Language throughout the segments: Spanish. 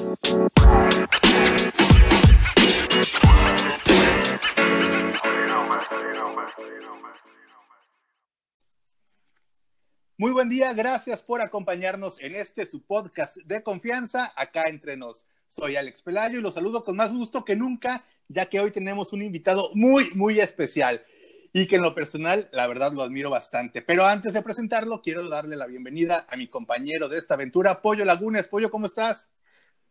Muy buen día, gracias por acompañarnos en este su podcast de confianza acá entre nos. Soy Alex Pelayo y los saludo con más gusto que nunca, ya que hoy tenemos un invitado muy, muy especial y que en lo personal, la verdad, lo admiro bastante. Pero antes de presentarlo, quiero darle la bienvenida a mi compañero de esta aventura, Pollo Lagunes. Pollo, ¿cómo estás?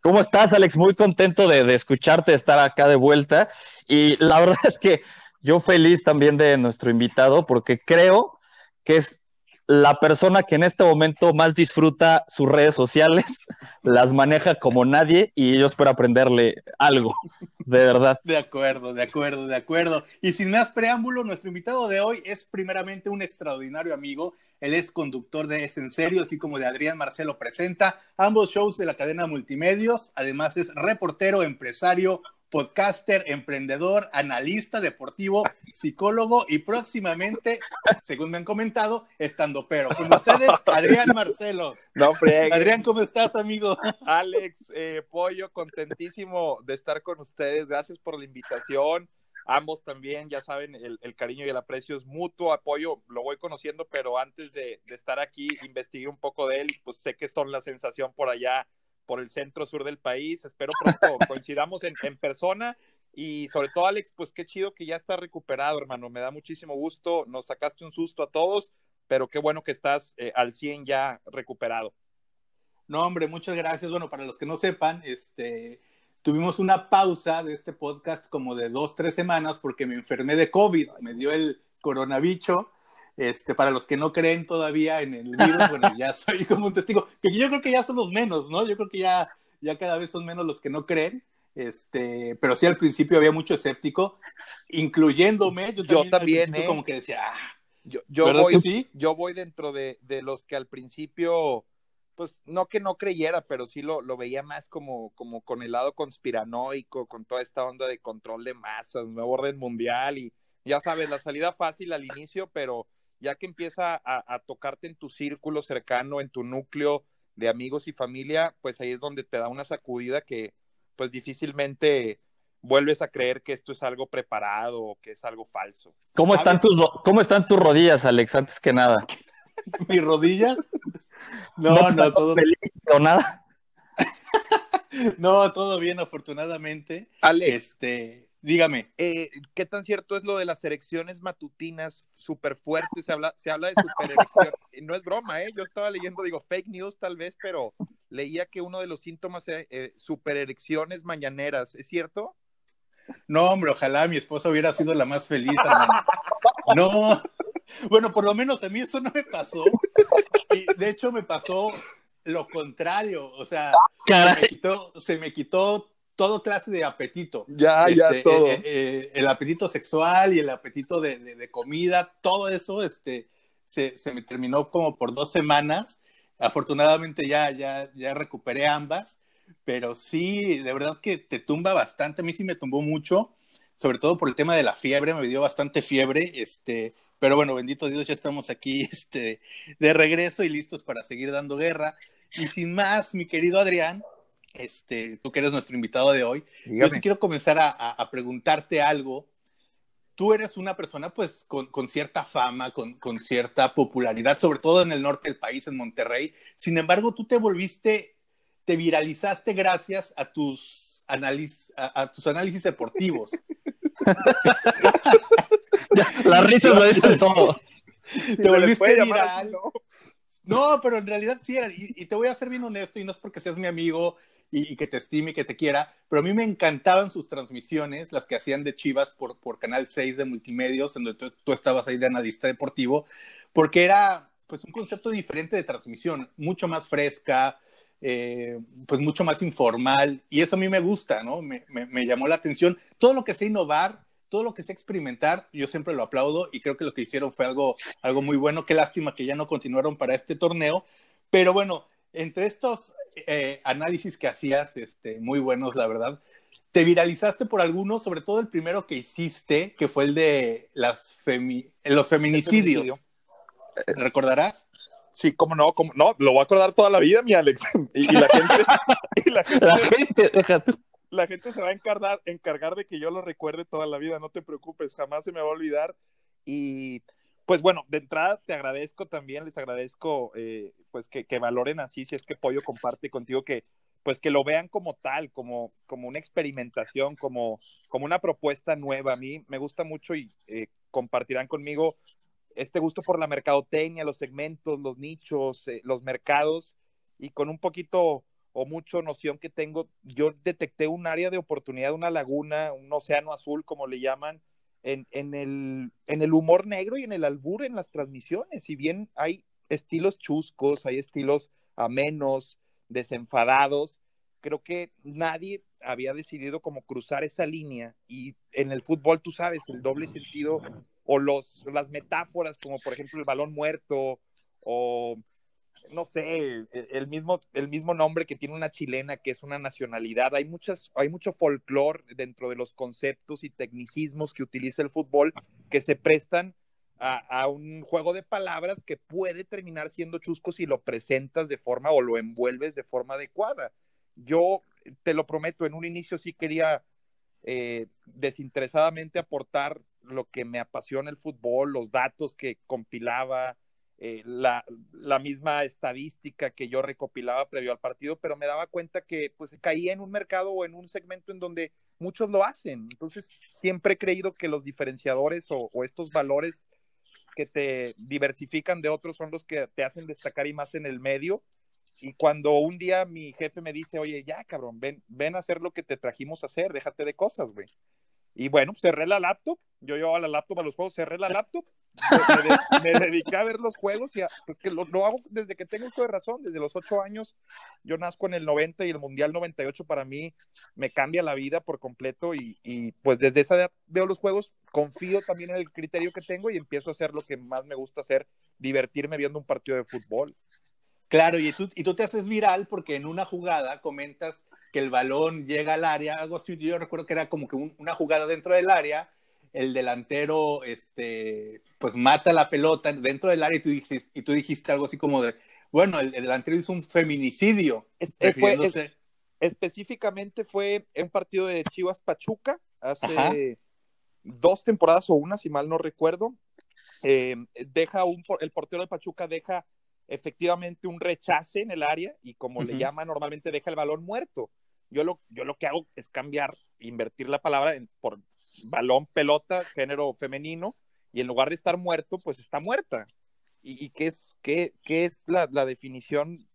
¿Cómo estás, Alex? Muy contento de, escucharte, de estar acá de vuelta. Y la verdad es que yo feliz también de nuestro invitado porque creo que es la persona que en este momento más disfruta sus redes sociales, las maneja como nadie y yo espero aprenderle algo, de verdad. De acuerdo, de acuerdo, de acuerdo. Y sin más preámbulo, nuestro invitado de hoy es primeramente un extraordinario amigo. Él es conductor de Es en Serio, así como de Adrián Marcelo Presenta, ambos shows de la cadena Multimedios. Además es reportero, empresario, podcaster, emprendedor, analista deportivo, psicólogo y próximamente, según me han comentado, estando pero. Con ustedes, Adrián Marcelo. No, Adrián, ¿cómo estás, amigo? Alex, eh, Pollo, contentísimo de estar con ustedes. Gracias por la invitación. Ambos también, ya saben, el, cariño y el aprecio es mutuo. Apoyo, lo voy conociendo, pero antes de, de estar aquí, investigué un poco de él y pues sé que son la sensación por allá por el centro sur del país. Espero pronto coincidamos en, persona. Y sobre todo, Alex, pues qué chido que ya está recuperado, hermano. Me da muchísimo gusto. Nos sacaste un susto a todos, pero qué bueno que estás eh, al 100 ya recuperado. No, hombre, muchas gracias. Bueno, para los que no sepan, este, tuvimos una pausa de este podcast como de dos, tres semanas porque me enfermé de COVID, me dio el coronavirus este, para los que no creen todavía en el virus, bueno, ya soy como un testigo, que yo creo que ya son los menos, ¿no? Yo creo que ya, ya cada vez son menos los que no creen. Este, pero sí al principio había mucho escéptico, incluyéndome. Yo también, ¿eh? como que decía, ah, yo, yo voy, sí? yo voy dentro de, de, los que al principio, pues no que no creyera, pero sí lo, lo veía más como, como con el lado conspiranoico, con toda esta onda de control de masas, nuevo orden mundial y ya sabes, la salida fácil al inicio, pero ya que empieza a, tocarte en tu círculo cercano, en tu núcleo de amigos y familia, pues ahí es donde te da una sacudida que pues difícilmente vuelves a creer que esto es algo preparado o que es algo falso. ¿Cómo están, tus, ¿Cómo están tus rodillas, Alex, antes que nada? ¿Mis rodillas? No, no, todo feliz o nada. no, todo bien, afortunadamente. Alex, este, Dígame. Eh, ¿Qué tan cierto es lo de las erecciones matutinas súper fuertes? Se habla, se habla de supererección. no es broma, ¿eh? Yo estaba leyendo, digo, fake news tal vez, pero leía que uno de los síntomas es eh, supererecciones mañaneras. ¿Es cierto? No, hombre, ojalá mi esposa hubiera sido la más feliz, No. Bueno, por lo menos a mí eso no me pasó. Y de hecho me pasó lo contrario. O sea, se me, quitó, se me quitó todo clase de apetito. Ya, ya, este, todo. Eh, eh, el apetito sexual y el apetito de, comida, todo eso este, se, me terminó como por dos semanas. Afortunadamente ya, ya, ya recuperé ambas, pero sí, de verdad que te tumba bastante. A mí sí me tumbó mucho, sobre todo por el tema de la fiebre, me dio bastante fiebre. Este, pero bueno, bendito Dios, ya estamos aquí este, de regreso y listos para seguir dando guerra. Y sin más, mi querido Adrián, este, tú que eres nuestro invitado de hoy, yo sí quiero comenzar a, preguntarte algo. Tú eres una persona pues con, cierta fama, con, cierta popularidad, sobre todo en el norte del país, en Monterrey. Sin embargo, tú te volviste, te viralizaste gracias a tus, análisis, a, tus análisis deportivos. Las risas lo dicen todo. te volviste viral. ¿no? pero en realidad sí y, te voy a ser bien honesto, y no es porque seas mi amigo y, que te estime y que te quiera, pero a mí me encantaban sus transmisiones, las que hacían de Chivas por, por Canal 6 de Multimedios, en donde tú, estabas ahí de analista deportivo, porque era pues un concepto diferente de transmisión, mucho más fresca, eh, pues mucho más informal, y eso a mí me gusta, ¿no? Me, me, llamó la atención. Todo lo que sea innovar, todo lo que sea experimentar, yo siempre lo aplaudo y creo que lo que hicieron fue algo, algo muy bueno. Qué lástima que ya no continuaron para este torneo, pero bueno, entre estos eh, análisis que hacías, este, muy buenos, la verdad, te viralizaste por algunos, sobre todo el primero que hiciste, que fue el de las los feminicidios. ¿Recordarás? Sí, cómo no, cómo no, lo voy a acordar toda la vida, mi Alex. Y, la gente, la gente. La gente se va a encargar, encargar de que yo lo recuerde toda la vida, no te preocupes, jamás se me va a olvidar. Y pues bueno, de entrada te agradezco también, les agradezco eh, pues que, que, valoren así, si es que Pollo comparte contigo, que pues que lo vean como tal, como, como una experimentación, como, como una propuesta nueva. A mí me gusta mucho y eh, compartirán conmigo este gusto por la mercadotecnia, los segmentos, los nichos, eh, los mercados, y con un poquito o mucho noción que tengo, yo detecté un área de oportunidad, una laguna, un océano azul, como le llaman, en, en, el, en el humor negro y en el albur en las transmisiones. Si bien hay estilos chuscos, hay estilos amenos, desenfadados, creo que nadie había decidido como cruzar esa línea y en el fútbol, tú sabes, el doble sentido o los, las metáforas como por ejemplo el balón muerto o no sé, el mismo, el mismo nombre que tiene una chilena que es una nacionalidad. Hay, muchas, hay mucho folclore dentro de los conceptos y tecnicismos que utiliza el fútbol que se prestan a, a, un juego de palabras que puede terminar siendo chusco si lo presentas de forma o lo envuelves de forma adecuada. Yo te lo prometo, en un inicio sí quería eh, desinteresadamente aportar lo que me apasiona el fútbol, los datos que compilaba, eh, la, la, misma estadística que yo recopilaba previo al partido, pero me daba cuenta que pues caía en un mercado o en un segmento en donde muchos lo hacen. Entonces, siempre he creído que los diferenciadores o, o estos valores que te diversifican de otros son los que te hacen destacar y más en el medio. Y cuando un día mi jefe me dice, oye, ya cabrón, ven, ven a hacer lo que te trajimos a hacer, déjate de cosas, güey. Y bueno, cerré la laptop, yo llevaba la laptop a los juegos, cerré la laptop, me, dediqué a ver los juegos y a, porque lo, hago desde que tengo uso de razón, desde los ocho años, yo nazco en el 90 y el Mundial 98 para mí me cambia la vida por completo y, y pues desde esa edad veo los juegos, confío también en el criterio que tengo y empiezo a hacer lo que más me gusta hacer, divertirme viendo un partido de fútbol. Claro, y tú, y tú te haces viral porque en una jugada comentas que el balón llega al área, algo así, yo recuerdo que era como que una jugada dentro del área, el delantero, este, pues mata la pelota dentro del área y tú dijiste, y tú dijiste algo así como de, bueno, el, delantero hizo un feminicidio. Eh, específicamente fue un partido de Chivas Pachuca hace dos temporadas o una, si mal no recuerdo. Eh, deja un, el portero de Pachuca deja efectivamente un rechace en el área y como le llama normalmente deja el balón muerto. Yo lo, yo lo que hago es cambiar, invertir la palabra en, por balón, pelota, género femenino, y en lugar de estar muerto, pues está muerta. ¿Y, y qué es, qué, qué es la, la, definición?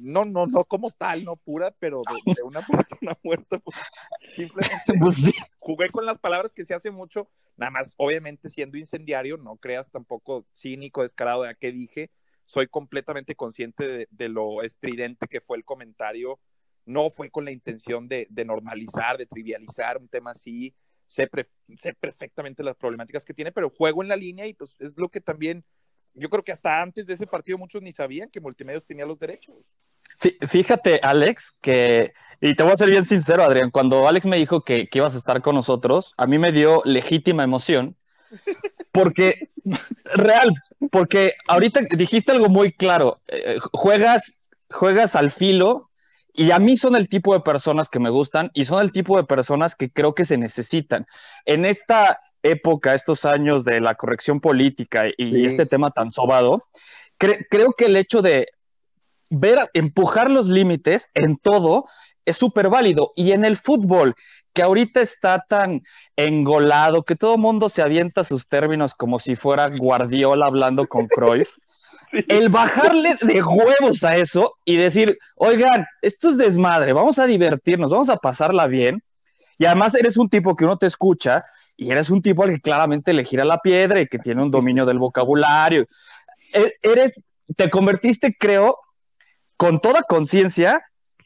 No, no, no como tal, no pura, pero de, una persona muerta. Pues, simplemente pues jugué con las palabras que se hace mucho, nada más, obviamente siendo incendiario, no creas tampoco cínico, descarado de a qué dije, soy completamente consciente de, lo estridente que fue el comentario. No fue con la intención de, normalizar, de trivializar un tema así. Sé, sé, perfectamente las problemáticas que tiene, pero juego en la línea y pues es lo que también, yo creo que hasta antes de ese partido muchos ni sabían que Multimedios tenía los derechos. Fíjate, Alex, que, y te voy a ser bien sincero, Adrián, cuando Alex me dijo que, que ibas a estar con nosotros, a mí me dio legítima emoción, porque, real, porque ahorita dijiste algo muy claro, eh, juegas, juegas al filo y a mí son el tipo de personas que me gustan y son el tipo de personas que creo que se necesitan. En esta época, estos años de la corrección política y, este tema tan sobado, creo que el hecho de ver, empujar los límites en todo es súper válido. Y en el fútbol, que ahorita está tan engolado, que todo mundo se avienta sus términos como si fuera Guardiola hablando con Cruyff. El bajarle de huevos a eso y decir, oigan, esto es desmadre, vamos a divertirnos, vamos a pasarla bien. Y además eres un tipo que uno te escucha y eres un tipo al que claramente le gira la piedra y que tiene un dominio del vocabulario. E, eres, te convertiste, creo, con toda conciencia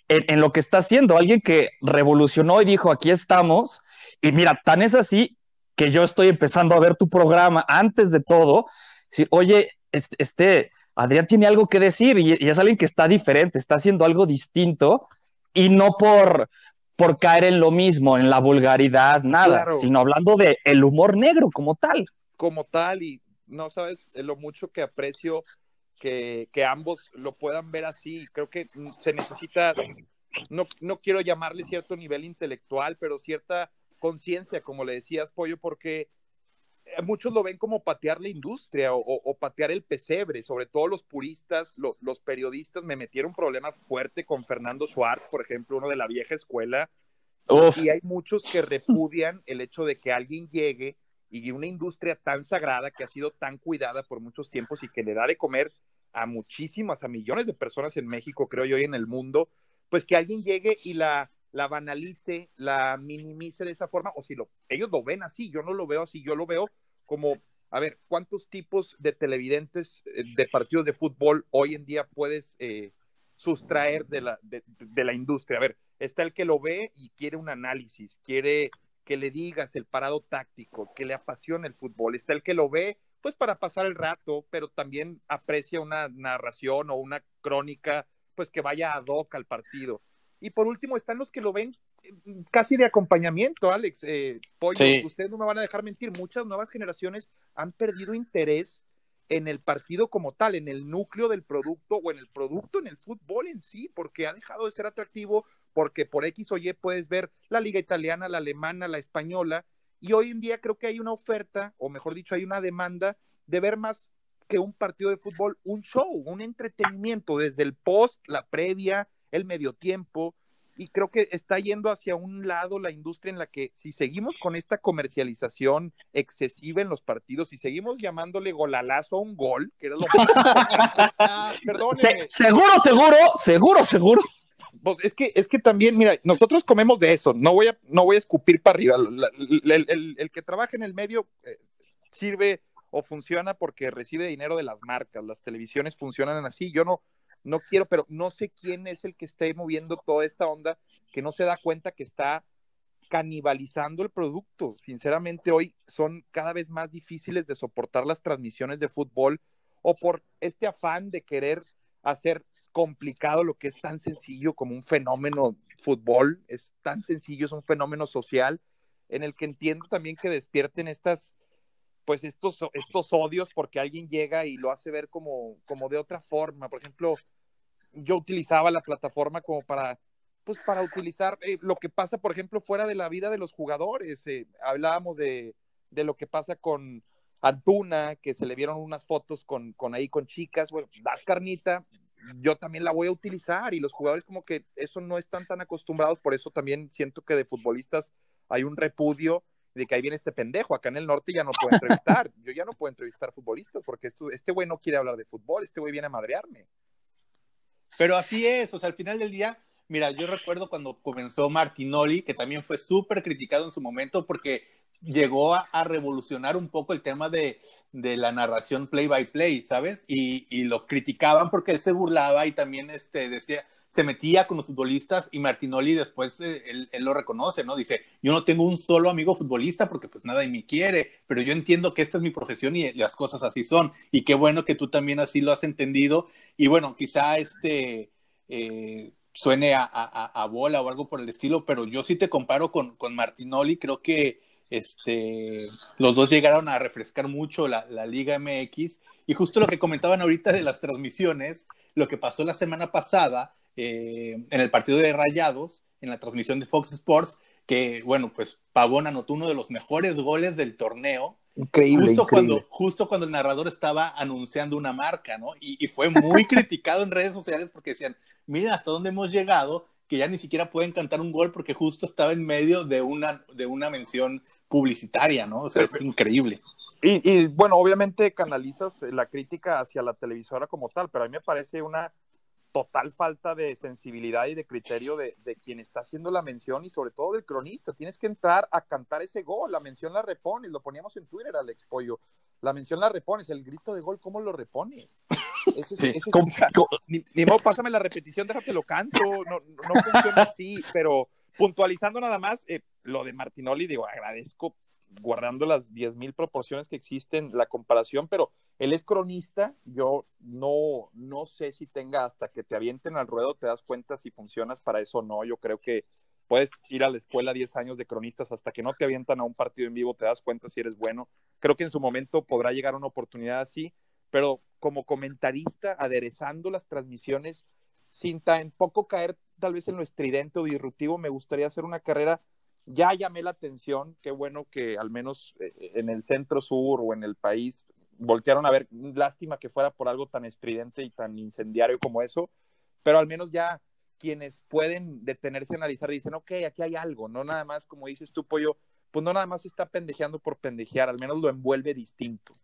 en, lo que está haciendo. Alguien que revolucionó y dijo, aquí estamos. Y mira, tan es así que yo estoy empezando a ver tu programa antes de todo. Decir, oye, este, Adrián tiene algo que decir y, es alguien que está diferente, está haciendo algo distinto y no por, por caer en lo mismo, en la vulgaridad, nada, sino hablando de el humor negro como tal. Como tal, y no sabes lo mucho que aprecio que, que ambos lo puedan ver así. Creo que se necesita, no, no quiero llamarle cierto nivel intelectual, pero cierta conciencia, como le decías, Pollo, porque eh, muchos lo ven como patear la industria o, patear el pesebre, sobre todo los puristas, los periodistas. Me metieron un problema fuerte con Fernando Schwartz, por ejemplo, uno de la vieja escuela. Y hay muchos que repudian el hecho de que alguien llegue y una industria tan sagrada que ha sido tan cuidada por muchos tiempos y que le da de comer a muchísimas, a millones de personas en México, creo yo, y en el mundo, pues que alguien llegue y la la banalice, la minimice de esa forma, o si lo, ellos lo ven así, yo no lo veo así, yo lo veo como, a ver, ¿cuántos tipos de televidentes eh, de partidos de fútbol hoy en día puedes eh, sustraer de la, de, la industria? A ver, está el que lo ve y quiere un análisis, quiere que le digas el parado táctico, que le apasiona el fútbol, está el que lo ve pues para pasar el rato, pero también aprecia una narración o una crónica pues que vaya ad hoc al partido y por último están los que lo ven casi de acompañamiento, Alex. Eh, Pollo, ustedes no me van a dejar mentir, muchas nuevas generaciones han perdido interés en el partido como tal, en el núcleo del producto o en el producto, en el fútbol en sí, porque ha dejado de ser atractivo, porque por X o Y puedes ver la liga italiana, la alemana, la española, y hoy en día creo que hay una oferta, o mejor dicho, hay una demanda de ver más que un partido de fútbol, un show, un entretenimiento, desde el post, la previa, el medio tiempo, y creo que está yendo hacia un lado la industria en la que si seguimos con esta comercialización excesiva en los partidos, si seguimos llamándole golalazo a un gol, que era lo seguro, seguro, seguro, seguro. Pues es que, es que también, mira, nosotros comemos de eso, no voy a, no voy a escupir para arriba. el, que trabaja en el medio eh, sirve o funciona porque recibe dinero de las marcas, las televisiones funcionan así, yo no, no quiero, pero no sé quién es el que esté moviendo toda esta onda, que no se da cuenta que está canibalizando el producto. Sinceramente, hoy son cada vez más difíciles de soportar las transmisiones de fútbol o por este afán de querer hacer complicado lo que es tan sencillo como un fenómeno fútbol, es tan sencillo, es un fenómeno social en el que entiendo también que despierten estas pues estos, estos odios porque alguien llega y lo hace ver como, como de otra forma. Por ejemplo, yo utilizaba la plataforma como para, pues para utilizar eh, lo que pasa, por ejemplo, fuera de la vida de los jugadores. Eh, hablábamos de, de, lo que pasa con Antuna, que se le vieron unas fotos con, con ahí con chicas, bueno, das carnita, yo también la voy a utilizar y los jugadores como que eso no están tan acostumbrados, por eso también siento que de futbolistas hay un repudio de que ahí viene este pendejo, acá en el norte ya no puedo entrevistar, yo ya no puedo entrevistar futbolistas porque esto, este güey no quiere hablar de fútbol, este güey viene a madrearme. Pero así es, o sea, al final del día, mira, yo recuerdo cuando comenzó Martinoli, que también fue súper criticado en su momento porque llegó a, revolucionar un poco el tema de, de la narración play by play, ¿sabes? Y, y, lo criticaban porque él se burlaba y también este, decía, se metía con los futbolistas y Martinoli después eh, él, lo reconoce, ¿no? Dice, yo no tengo un solo amigo futbolista porque pues nada y me quiere, pero yo entiendo que esta es mi profesión y las cosas así son. Y qué bueno que tú también así lo has entendido. Y bueno, quizá este eh, suene a, bola o algo por el estilo, pero yo sí te comparo con, con Martinoli, creo que este, los dos llegaron a refrescar mucho la, la Liga MX. Y justo lo que comentaban ahorita de las transmisiones, lo que pasó la semana pasada, eh, en el partido de Rayados, en la transmisión de Fox Sports, que, bueno, pues Pavón anotó uno de los mejores goles del torneo. Increíble. Justo, Cuando, justo cuando el narrador estaba anunciando una marca, ¿no? Y, fue muy criticado en redes sociales porque decían, miren hasta dónde hemos llegado, que ya ni siquiera pueden cantar un gol porque justo estaba en medio de una, de una mención publicitaria, ¿no? O sea, es increíble. Y, y, bueno, obviamente canalizas la crítica hacia la televisora como tal, pero a mí me parece una total falta de sensibilidad y de criterio de, quien está haciendo la mención y sobre todo del cronista. Tienes que entrar a cantar ese gol, la mención la repones, lo poníamos en Twitter, Alex Pollo. La mención la repones, el grito de gol, ¿cómo lo repones? ni, modo, pásame la repetición, déjate lo canto, no, no funciona así, pero puntualizando nada más, eh, lo de Martinoli, digo, agradezco guardando las 10.000 proporciones que existen, la comparación, pero él es cronista, yo no, no sé si tenga hasta que te avienten al ruedo, te das cuenta si funcionas para eso o no, yo creo que puedes ir a la escuela 10 años de cronistas hasta que no te avientan a un partido en vivo, te das cuenta si eres bueno, creo que en su momento podrá llegar una oportunidad así, pero como comentarista, aderezando las transmisiones, sin tampoco caer tal vez en lo estridente o disruptivo, me gustaría hacer una carrera. Ya llamé la atención, qué bueno que al menos eh, en el centro sur o en el país voltearon a ver, lástima que fuera por algo tan estridente y tan incendiario como eso, pero al menos ya quienes pueden detenerse a analizar dicen, ok, aquí hay algo, no nada más, como dices tú, Pollo, pues no nada más está pendejeando por pendejear, al menos lo envuelve distinto.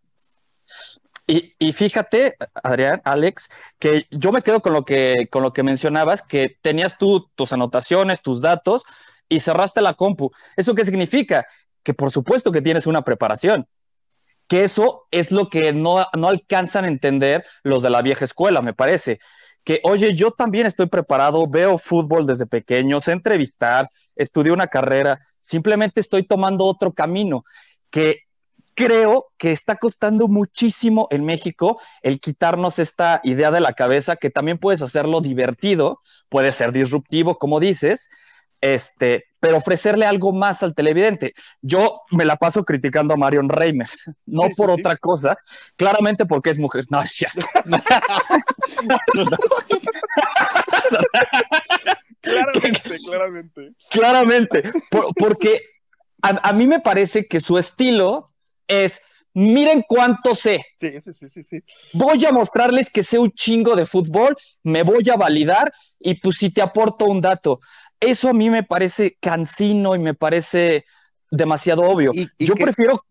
Y, fíjate, Adrián, Alex, que yo me quedo con lo que, con lo que mencionabas, que tenías tú tus anotaciones, tus datos y cerraste la compu. ¿Eso qué significa? Que por supuesto que tienes una preparación. Que eso es lo que no, no alcanzan a entender los de la vieja escuela, me parece. Que, oye, yo también estoy preparado, veo fútbol desde pequeño, sé entrevistar, estudié una carrera, simplemente estoy tomando otro camino. Que creo que está costando muchísimo en México el quitarnos esta idea de la cabeza, que también puedes hacerlo divertido, puede ser disruptivo, como dices, este, pero ofrecerle algo más al televidente. Yo me la paso criticando a Marion Reimers, no por otra cosa, claramente porque es mujer. No, es cierto. claramente, claramente. Claramente, porque a, mí me parece que su estilo es miren cuánto sé. Sí, sí, sí, sí, Voy a mostrarles que sé un chingo de fútbol, me voy a validar y pues si te aporto un dato. Eso a mí me parece cansino y me parece demasiado obvio. Yo prefiero...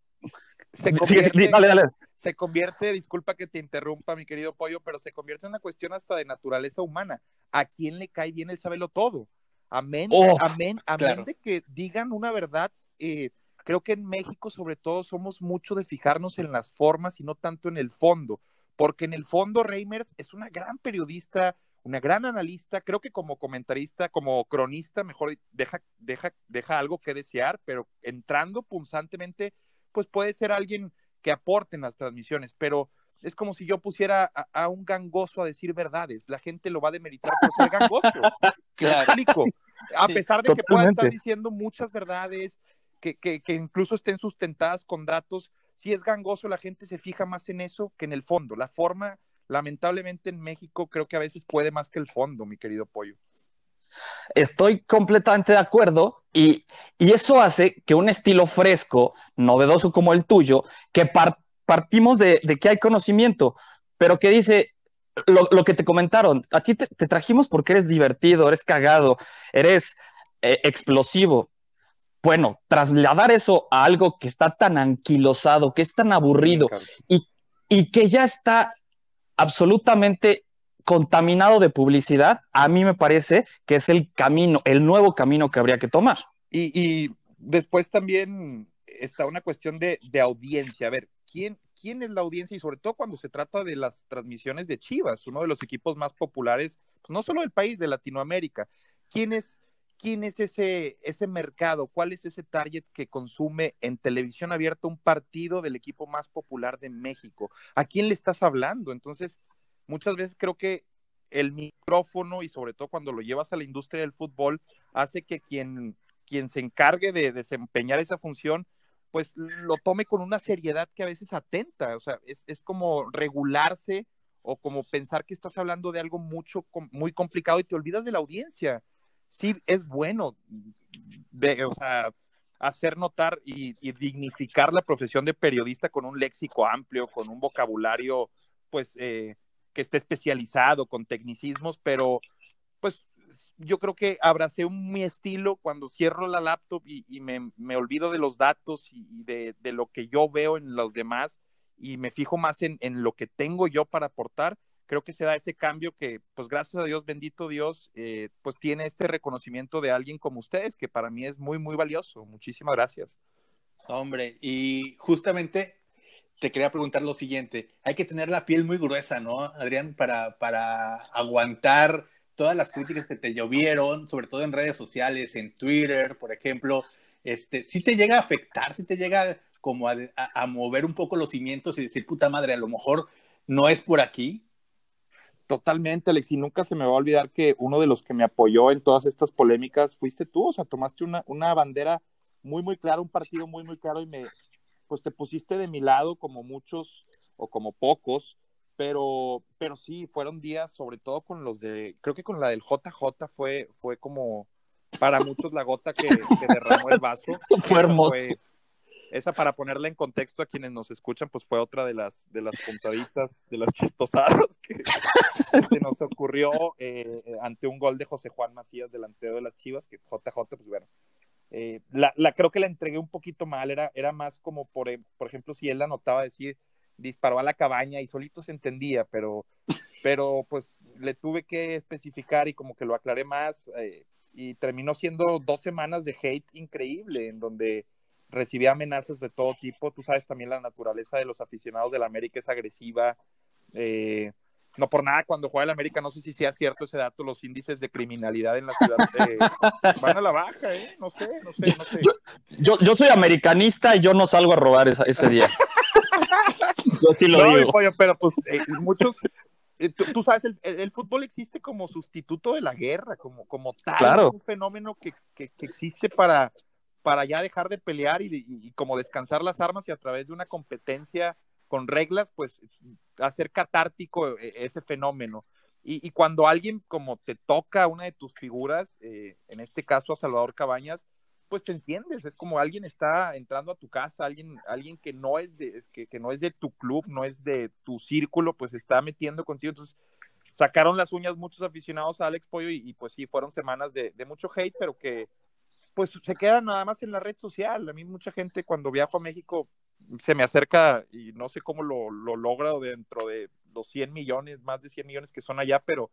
Se convierte, dale, dale. se convierte, disculpa que te interrumpa, mi querido Pollo, pero se convierte en una cuestión hasta de naturaleza humana. ¿A quién le cae bien el sabelo todo? Amén, oh, amén, amén de que digan una verdad. Eh, creo que en México, sobre todo, somos mucho de fijarnos en las formas y no tanto en el fondo, porque en el fondo Reimers es una gran periodista, una gran analista, creo que como comentarista, como cronista, mejor deja, deja, deja algo que desear, pero entrando punzantemente, pues puede ser alguien que aporte en las transmisiones, pero es como si yo pusiera a, un gangoso a decir verdades, la gente lo va a demeritar por ser gangoso. claro. A pesar de que pueda estar diciendo muchas verdades, que, que, que incluso estén sustentadas con datos, si es gangoso, la gente se fija más en eso que en el fondo. La forma lamentablemente en México creo que a veces puede más que el fondo, mi querido Pollo. Estoy completamente de acuerdo y, eso hace que un estilo fresco, novedoso como el tuyo, que partimos de, que hay conocimiento, pero que dice lo, que te comentaron, a ti te, trajimos porque eres divertido, eres cagado, eres eh, explosivo. Bueno, trasladar eso a algo que está tan anquilosado, que es tan aburrido y, y que ya está absolutamente contaminado de publicidad, a mí me parece que es el camino, el nuevo camino que habría que tomar. Y, después también está una cuestión de, audiencia. A ver, ¿quién, ¿quién es la audiencia? Y sobre todo cuando se trata de las transmisiones de Chivas, uno de los equipos más populares, pues no solo del país, de Latinoamérica. ¿Quién es, quién es ese, ese mercado? ¿Cuál es ese target que consume en televisión abierta un partido del equipo más popular de México? ¿A quién le estás hablando? Entonces, muchas veces creo que el micrófono y sobre todo cuando lo llevas a la industria del fútbol hace que quien, quien se encargue de desempeñar esa función pues lo tome con una seriedad que a veces atenta, o sea, es, es como regularse o como pensar que estás hablando de algo mucho, muy complicado y te olvidas de la audiencia sí es bueno hacer notar y, dignificar la profesión de periodista con un léxico amplio, con un vocabulario, pues, eh, que esté especializado, con tecnicismos, pero, pues, yo creo que abracé mi estilo cuando cierro la laptop y, me, olvido de los datos y, de, lo que yo veo en los demás y me fijo más en lo que tengo yo para aportar creo que se da ese cambio que, pues gracias a Dios, bendito Dios, eh, pues tiene este reconocimiento de alguien como ustedes, que para mí es muy, muy valioso. Muchísimas gracias. Hombre, y justamente te quería preguntar lo siguiente, hay que tener la piel muy gruesa, ¿no, Adrián, para, para aguantar todas las críticas que te llovieron, sobre todo en redes sociales, en Twitter, por ejemplo, este, si te llega a afectar, si te llega como a mover un poco los cimientos y decir, puta madre, a lo mejor no es por aquí, Totalmente, Alex, y nunca se me va a olvidar que uno de los que me apoyó en todas estas polémicas fuiste tú, o sea, tomaste una, una bandera muy, muy clara, un partido muy, muy claro y me, pues te pusiste de mi lado como muchos o como pocos, Pero, pero sí, fueron días, sobre todo con los de, creo que con la del JJ fue, fue como para muchos la gota que, derramó el vaso. Fue hermoso. Esa para ponerla en contexto a quienes nos escuchan, pues fue otra de las, de las puntaditas, de las chistosadas que se nos ocurrió eh, ante un gol de José Juan Macías, delantero de las Chivas, que JJ, pues bueno, eh, la, la, creo que la entregué un poquito mal, era, era más como, por, por ejemplo, si él la notaba decir, disparó a la cabaña y solito se entendía, pero, pero pues le tuve que especificar y como que lo aclaré más eh, y terminó siendo dos semanas de hate increíble en donde recibía amenazas de todo tipo. Tú sabes también la naturaleza de los aficionados de la América es agresiva. Eh, no por nada, cuando juega el América, no sé si sea cierto ese dato, los índices de criminalidad en la ciudad eh, van a la baja, ¿eh? No sé, no sé, no sé. Yo, yo, soy americanista y yo no salgo a robar ese día. yo sí lo digo. pero pues eh, muchos, eh, tú, sabes, el, fútbol existe como sustituto de la guerra, como, como tal, claro. un fenómeno que, que, existe para, para ya dejar de pelear y, y como descansar las armas y a través de una competencia con reglas, pues hacer catártico eh, ese fenómeno. Y, cuando alguien como te toca una de tus figuras, eh, en este caso a Salvador Cabañas, pues te enciendes, es como alguien está entrando a tu casa, alguien, alguien que no es de, que, no es de tu club, no es de tu círculo, pues está metiendo contigo. Entonces, sacaron las uñas muchos aficionados a Alex Pollo y, pues sí, fueron semanas de, mucho hate, pero que pues se quedan nada más en la red social. A mí mucha gente cuando viajo a México se me acerca y no sé cómo lo, lo logra dentro de los 100 millones, más de 100 millones que son allá, pero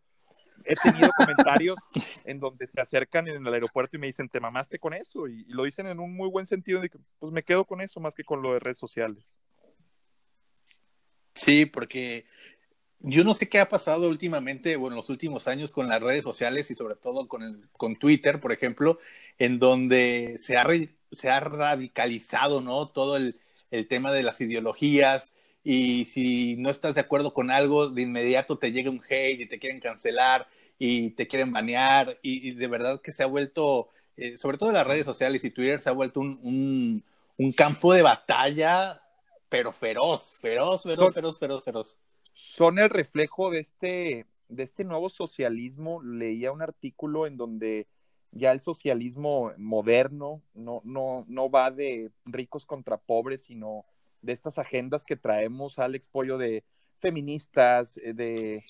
he tenido comentarios en donde se acercan en el aeropuerto y me dicen, te mamaste con eso, y, lo dicen en un muy buen sentido, de que pues me quedo con eso más que con lo de redes sociales. Sí, porque yo no sé qué ha pasado últimamente o en los últimos años con las redes sociales y sobre todo con, el, con Twitter, por ejemplo, en donde se ha, se ha radicalizado, ¿no? Todo el, el tema de las ideologías y si no estás de acuerdo con algo, de inmediato te llega un hate y te quieren cancelar y te quieren banear y, de verdad que se ha vuelto, eh, sobre todo en las redes sociales y Twitter, se ha vuelto un, un, campo de batalla, pero feroz, feroz, feroz, feroz, feroz, feroz. Son el reflejo de este, de este nuevo socialismo. Leía un artículo en donde ya el socialismo moderno no, no, no va de ricos contra pobres, sino de estas agendas que traemos, Alex Pollo, de feministas, eh, de...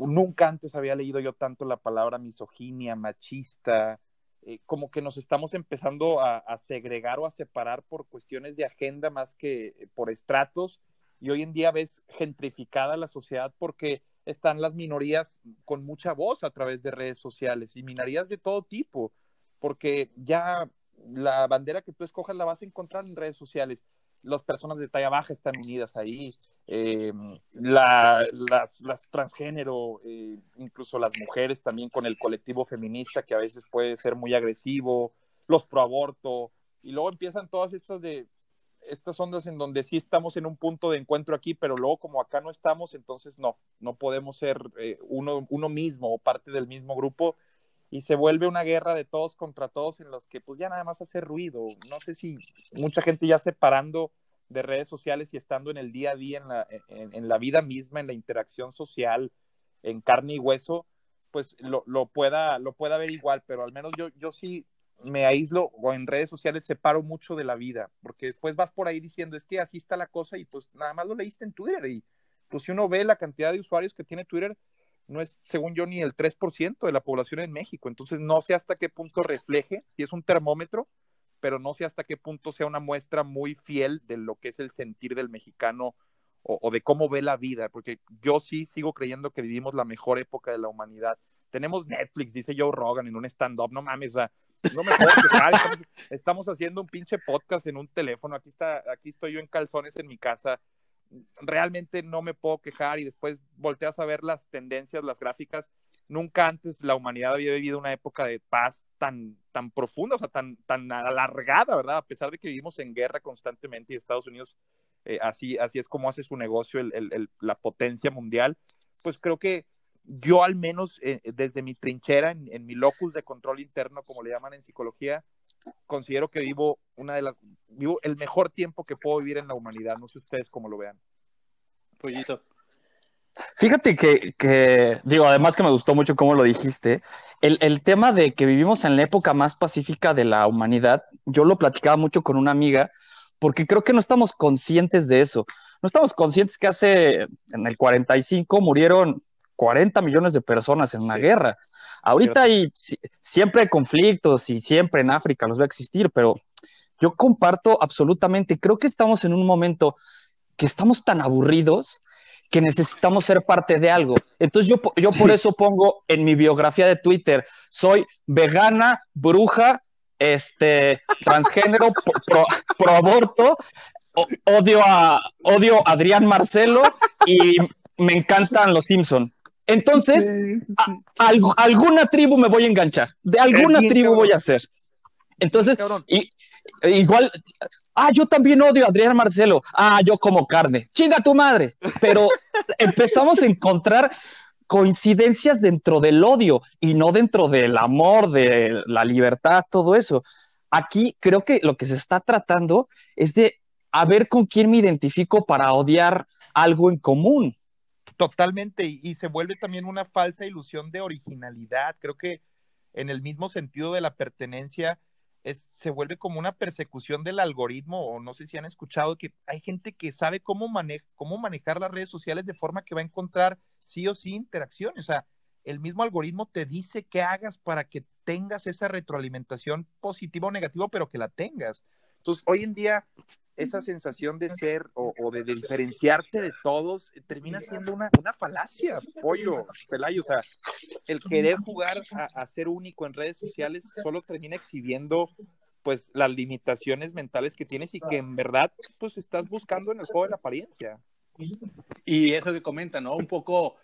nunca antes había leído yo tanto la palabra misoginia, machista, eh, como que nos estamos empezando a, a, segregar o a separar por cuestiones de agenda más que por estratos, y hoy en día ves gentrificada la sociedad porque están las minorías con mucha voz a través de redes sociales y minorías de todo tipo, porque ya la bandera que tú escojas la vas a encontrar en redes sociales. Las personas de talla baja están unidas ahí, eh, las, transgénero, eh, incluso las mujeres también con el colectivo feminista que a veces puede ser muy agresivo, los pro aborto, y luego empiezan todas estas de estas ondas en donde sí estamos en un punto de encuentro aquí, pero luego como acá no estamos, entonces no, no podemos ser eh, uno, uno mismo o parte del mismo grupo y se vuelve una guerra de todos contra todos en los que pues ya nada más hace ruido. No sé si mucha gente ya separando de redes sociales y estando en el día a día, en la, en, la vida misma, en la interacción social, en carne y hueso, pues lo, lo, pueda, lo pueda ver igual, pero al menos yo, yo sí me aíslo o en redes sociales separo mucho de la vida, porque después vas por ahí diciendo, es que así está la cosa y pues nada más lo leíste en Twitter y pues si uno ve la cantidad de usuarios que tiene Twitter, no es, según yo, ni el 3% de la población en México, entonces no sé hasta qué punto refleje, si es un termómetro, pero no sé hasta qué punto sea una muestra muy fiel de lo que es el sentir del mexicano o, de cómo ve la vida, porque yo sí sigo creyendo que vivimos la mejor época de la humanidad. Tenemos Netflix, dice Joe Rogan en un stand-up, no mames, o sea, no me puedo quejar, estamos, haciendo un pinche podcast en un teléfono, aquí está, aquí estoy yo en calzones en mi casa, realmente no me puedo quejar y después volteas a ver las tendencias, las gráficas, nunca antes la humanidad había vivido una época de paz tan, tan profunda, o sea, tan, tan alargada, ¿verdad? A pesar de que vivimos en guerra constantemente y Estados Unidos eh, así, así es como hace su negocio la potencia mundial, pues creo que yo al menos eh, desde mi trinchera, en, mi locus de control interno, como le llaman en psicología, considero que vivo una de las, vivo el mejor tiempo que puedo vivir en la humanidad. No sé ustedes cómo lo vean. Pollito. Fíjate que, digo, además que me gustó mucho cómo lo dijiste, el, el, tema de que vivimos en la época más pacífica de la humanidad, yo lo platicaba mucho con una amiga, porque creo que no estamos conscientes de eso. No estamos conscientes que hace, en el 45, murieron 40 millones de personas en una guerra. Ahorita hay, siempre hay conflictos y siempre en África los va a existir, pero yo comparto absolutamente, creo que estamos en un momento que estamos tan aburridos que necesitamos ser parte de algo. Entonces yo, yo por eso pongo en mi biografía de Twitter, soy vegana, bruja, este, transgénero, pro, aborto, odio a, odio a Adrián Marcelo y me encantan los Simpson. Entonces, alguna tribu me voy a enganchar, de alguna tribu voy a ser. Entonces, y, igual, ah, yo también odio a Adrián Marcelo, ah, yo como carne, chinga tu madre, pero empezamos a encontrar coincidencias dentro del odio y no dentro del amor, de la libertad, todo eso. Aquí creo que lo que se está tratando es de a ver con quién me identifico para odiar algo en común. Totalmente, y, se vuelve también una falsa ilusión de originalidad. Creo que en el mismo sentido de la pertenencia, es, se vuelve como una persecución del algoritmo, o no sé si han escuchado que hay gente que sabe cómo, cómo manejar las redes sociales de forma que va a encontrar sí o sí interacción. O sea, el mismo algoritmo te dice qué hagas para que tengas esa retroalimentación positiva o negativa, pero que la tengas. Entonces, hoy en día, esa sensación de ser o, de, diferenciarte de todos termina siendo una, una falacia, pollo, Pelayo. O sea, el querer jugar a, ser único en redes sociales solo termina exhibiendo pues las limitaciones mentales que tienes y que en verdad pues estás buscando en el juego de la apariencia. Y eso que comenta, ¿no? Un poco,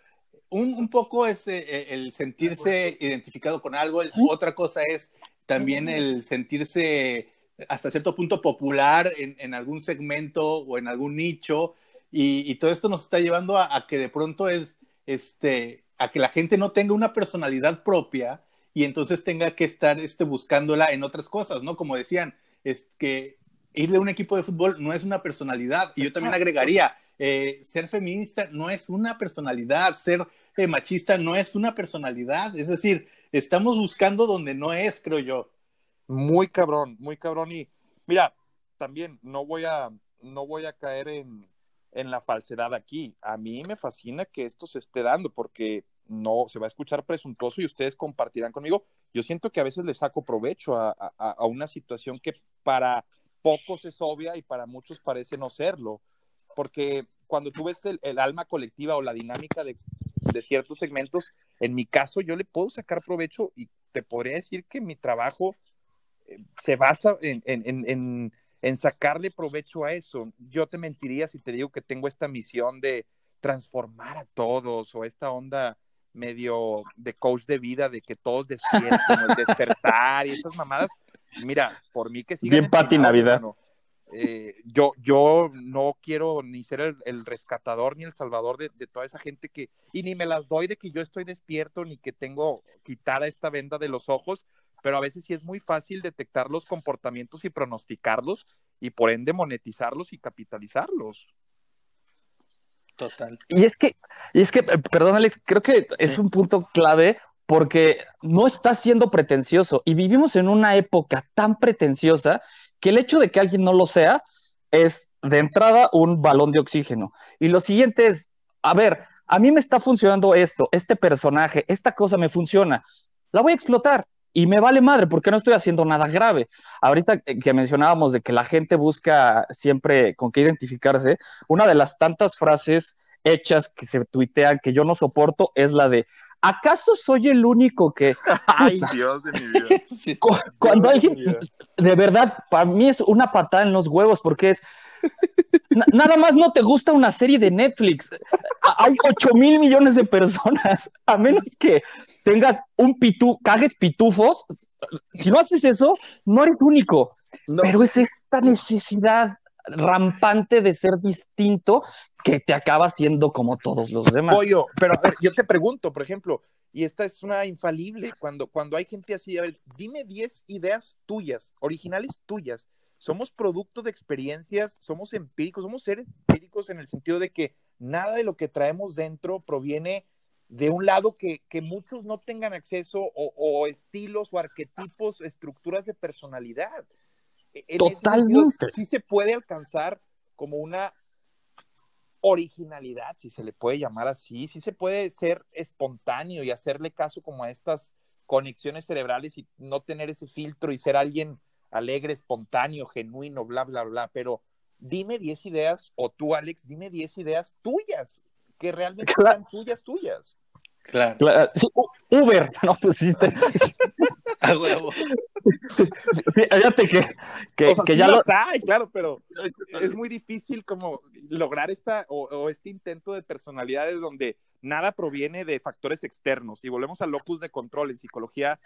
un, un poco es eh, el sentirse identificado con algo, otra cosa es también el sentirse hasta cierto punto popular en, en algún segmento o en algún nicho, y, y todo esto nos está llevando a, a, que de pronto es, este, a que la gente no tenga una personalidad propia y entonces tenga que estar este, buscándola en otras cosas, ¿no? Como decían, es que ir de un equipo de fútbol no es una personalidad, y yo también agregaría, eh, ser feminista no es una personalidad, ser eh, machista no es una personalidad, es decir, estamos buscando donde no es, creo yo. Muy cabrón, muy cabrón. Y mira, también no voy a, no voy a caer en, en la falsedad aquí. A mí me fascina que esto se esté dando porque no se va a escuchar presuntuoso y ustedes compartirán conmigo. Yo siento que a veces le saco provecho a, a, una situación que para pocos es obvia y para muchos parece no serlo. Porque cuando tú ves el, el alma colectiva o la dinámica de, de, ciertos segmentos, en mi caso yo le puedo sacar provecho y te podría decir que mi trabajo se basa en, sacarle provecho a eso. Yo te mentiría si te digo que tengo esta misión de transformar a todos o esta onda medio de coach de vida, de que todos despierten, el despertar y esas mamadas. Mira, por mí que sigan. Bien Pati Navidad. Eh, yo, yo no quiero ni ser el, rescatador ni el salvador de, de, toda esa gente que, y ni me las doy de que yo estoy despierto ni que tengo quitada esta venda de los ojos, pero a veces sí es muy fácil detectar los comportamientos y pronosticarlos y por ende monetizarlos y capitalizarlos. Total. Y es que, y es que, eh, perdón Alex, creo que es un punto clave porque no está siendo pretencioso y vivimos en una época tan pretenciosa que el hecho de que alguien no lo sea es de entrada un balón de oxígeno. Y lo siguiente es, a ver, a mí me está funcionando esto, este personaje, esta cosa me funciona, la voy a explotar y me vale madre porque no estoy haciendo nada grave. Ahorita que mencionábamos de que la gente busca siempre con qué identificarse, una de las tantas frases hechas que se tuitean que yo no soporto es la de ¿acaso soy el único que... Ay, Dios de mi vida. Cuando hay de verdad, para mí es una patada en los huevos porque es, nada más no te gusta una serie de Netflix. Hay 8 mil millones de personas. A menos que tengas un pitú, cajes pitufos. Si no haces eso, no eres único. Pero es esta necesidad rampante de ser distinto que te acaba siendo como todos los demás. Pollo, pero a ver, yo te pregunto, por ejemplo, y esta es una infalible, cuando, cuando hay gente así, a ver, dime 10 ideas tuyas, originales tuyas, somos producto de experiencias, somos empíricos, somos seres empíricos en el sentido de que nada de lo que traemos dentro proviene de un lado que, muchos no tengan acceso o, estilos o arquetipos, estructuras de personalidad. E, Totalmente. sí se puede alcanzar como una originalidad, si se le puede llamar así, sí se puede ser espontáneo y hacerle caso como a estas conexiones cerebrales y no tener ese filtro y ser alguien alegre, espontáneo, genuino, bla, bla, bla, pero dime 10 ideas, o tú, Alex, dime 10 ideas tuyas, que realmente sean tuyas, tuyas. Claro. Uber, no pusiste. A huevo. Fíjate que, que, que ya lo. Hay, claro, pero es muy difícil como lograr esta o, este intento de personalidades donde nada proviene de factores externos. Y volvemos al locus de control. En psicología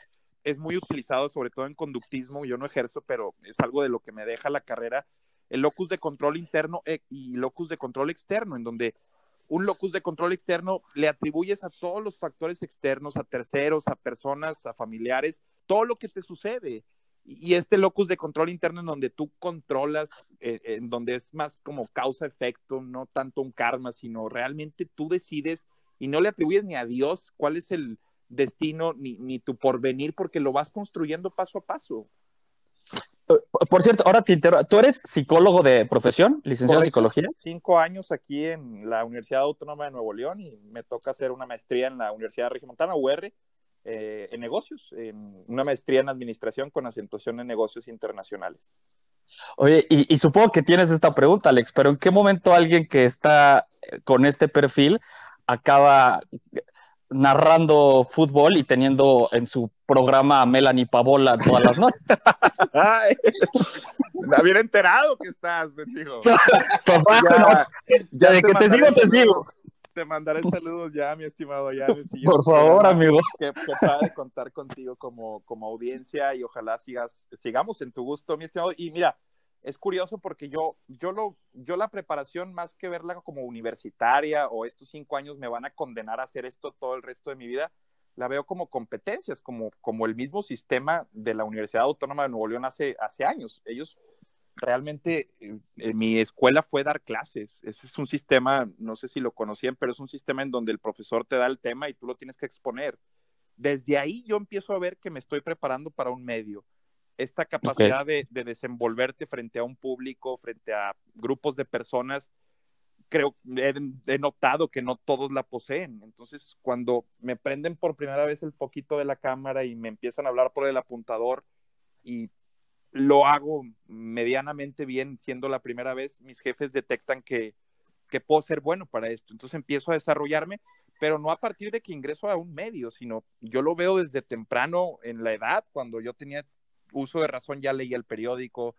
es muy utilizado, sobre todo en conductismo. Yo no ejerzo, pero es algo de lo que me deja la carrera. El locus de control interno eh, y locus de control externo, en donde un locus de control externo le atribuyes a todos los factores externos, a terceros, a personas, a familiares, todo lo que te sucede. Y este locus de control interno en donde tú controlas, eh, en donde es más como causa-efecto, no tanto un karma, sino realmente tú decides y no le atribuyes ni a Dios cuál es el destino ni, ni tu porvenir porque lo vas construyendo paso a paso. Por cierto, ahora te interrumpo. ¿Tú eres psicólogo de profesión, licenciado en psicología? Cinco años aquí en la Universidad Autónoma de Nuevo León y me toca hacer una maestría en la Universidad Regimontana, UR, eh, en negocios, en una maestría en administración con acentuación en negocios internacionales. Oye, y, y, supongo que tienes esta pregunta, Alex, pero ¿en qué momento alguien que está con este perfil acaba narrando fútbol y teniendo en su programa a Melanie Pavola todas las noches. me había enterado que estás, bendigo. ya, de que te sigo, te sigo. Te mandaré saludos ya, mi estimado. Ya, Por favor, amigo. Qué, padre contar contigo como, como audiencia y ojalá sigas, sigamos en tu gusto, mi estimado. Y mira, es curioso porque yo, yo, lo, yo la preparación, más que verla como universitaria o estos cinco años me van a condenar a hacer esto todo el resto de mi vida, la veo como competencias, como, como el mismo sistema de la Universidad Autónoma de Nuevo León hace, hace años. Ellos realmente, en eh, mi escuela fue dar clases. Ese es un sistema, no sé si lo conocían, pero es un sistema en donde el profesor te da el tema y tú lo tienes que exponer. Desde ahí yo empiezo a ver que me estoy preparando para un medio esta capacidad de, desenvolverte frente a un público, frente a grupos de personas, creo, he, he, notado que no todos la poseen. Entonces, cuando me prenden por primera vez el foquito de la cámara y me empiezan a hablar por el apuntador y lo hago medianamente bien siendo la primera vez, mis jefes detectan que, que puedo ser bueno para esto. Entonces empiezo a desarrollarme, pero no a partir de que ingreso a un medio, sino yo lo veo desde temprano en la edad, cuando yo tenía uso de razón ya leía el periódico,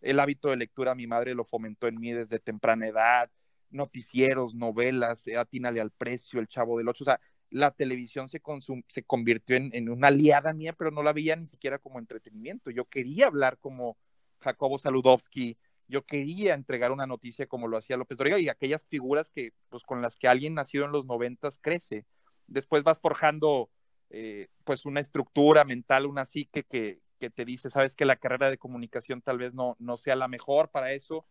el hábito de lectura mi madre lo fomentó en mí desde temprana edad, noticieros, novelas, eh, atínale al precio, el chavo del ocho, o sea, la televisión se, se convirtió en, una aliada mía, pero no la veía ni siquiera como entretenimiento. Yo quería hablar como Jacobo Saludowski, yo quería entregar una noticia como lo hacía López Dóriga y aquellas figuras que, pues, con las que alguien nacido en los noventas crece. Después vas forjando, eh, pues, una estructura mental, una psique que, que te dice, sabes que la carrera de comunicación tal vez no, no sea la mejor para eso.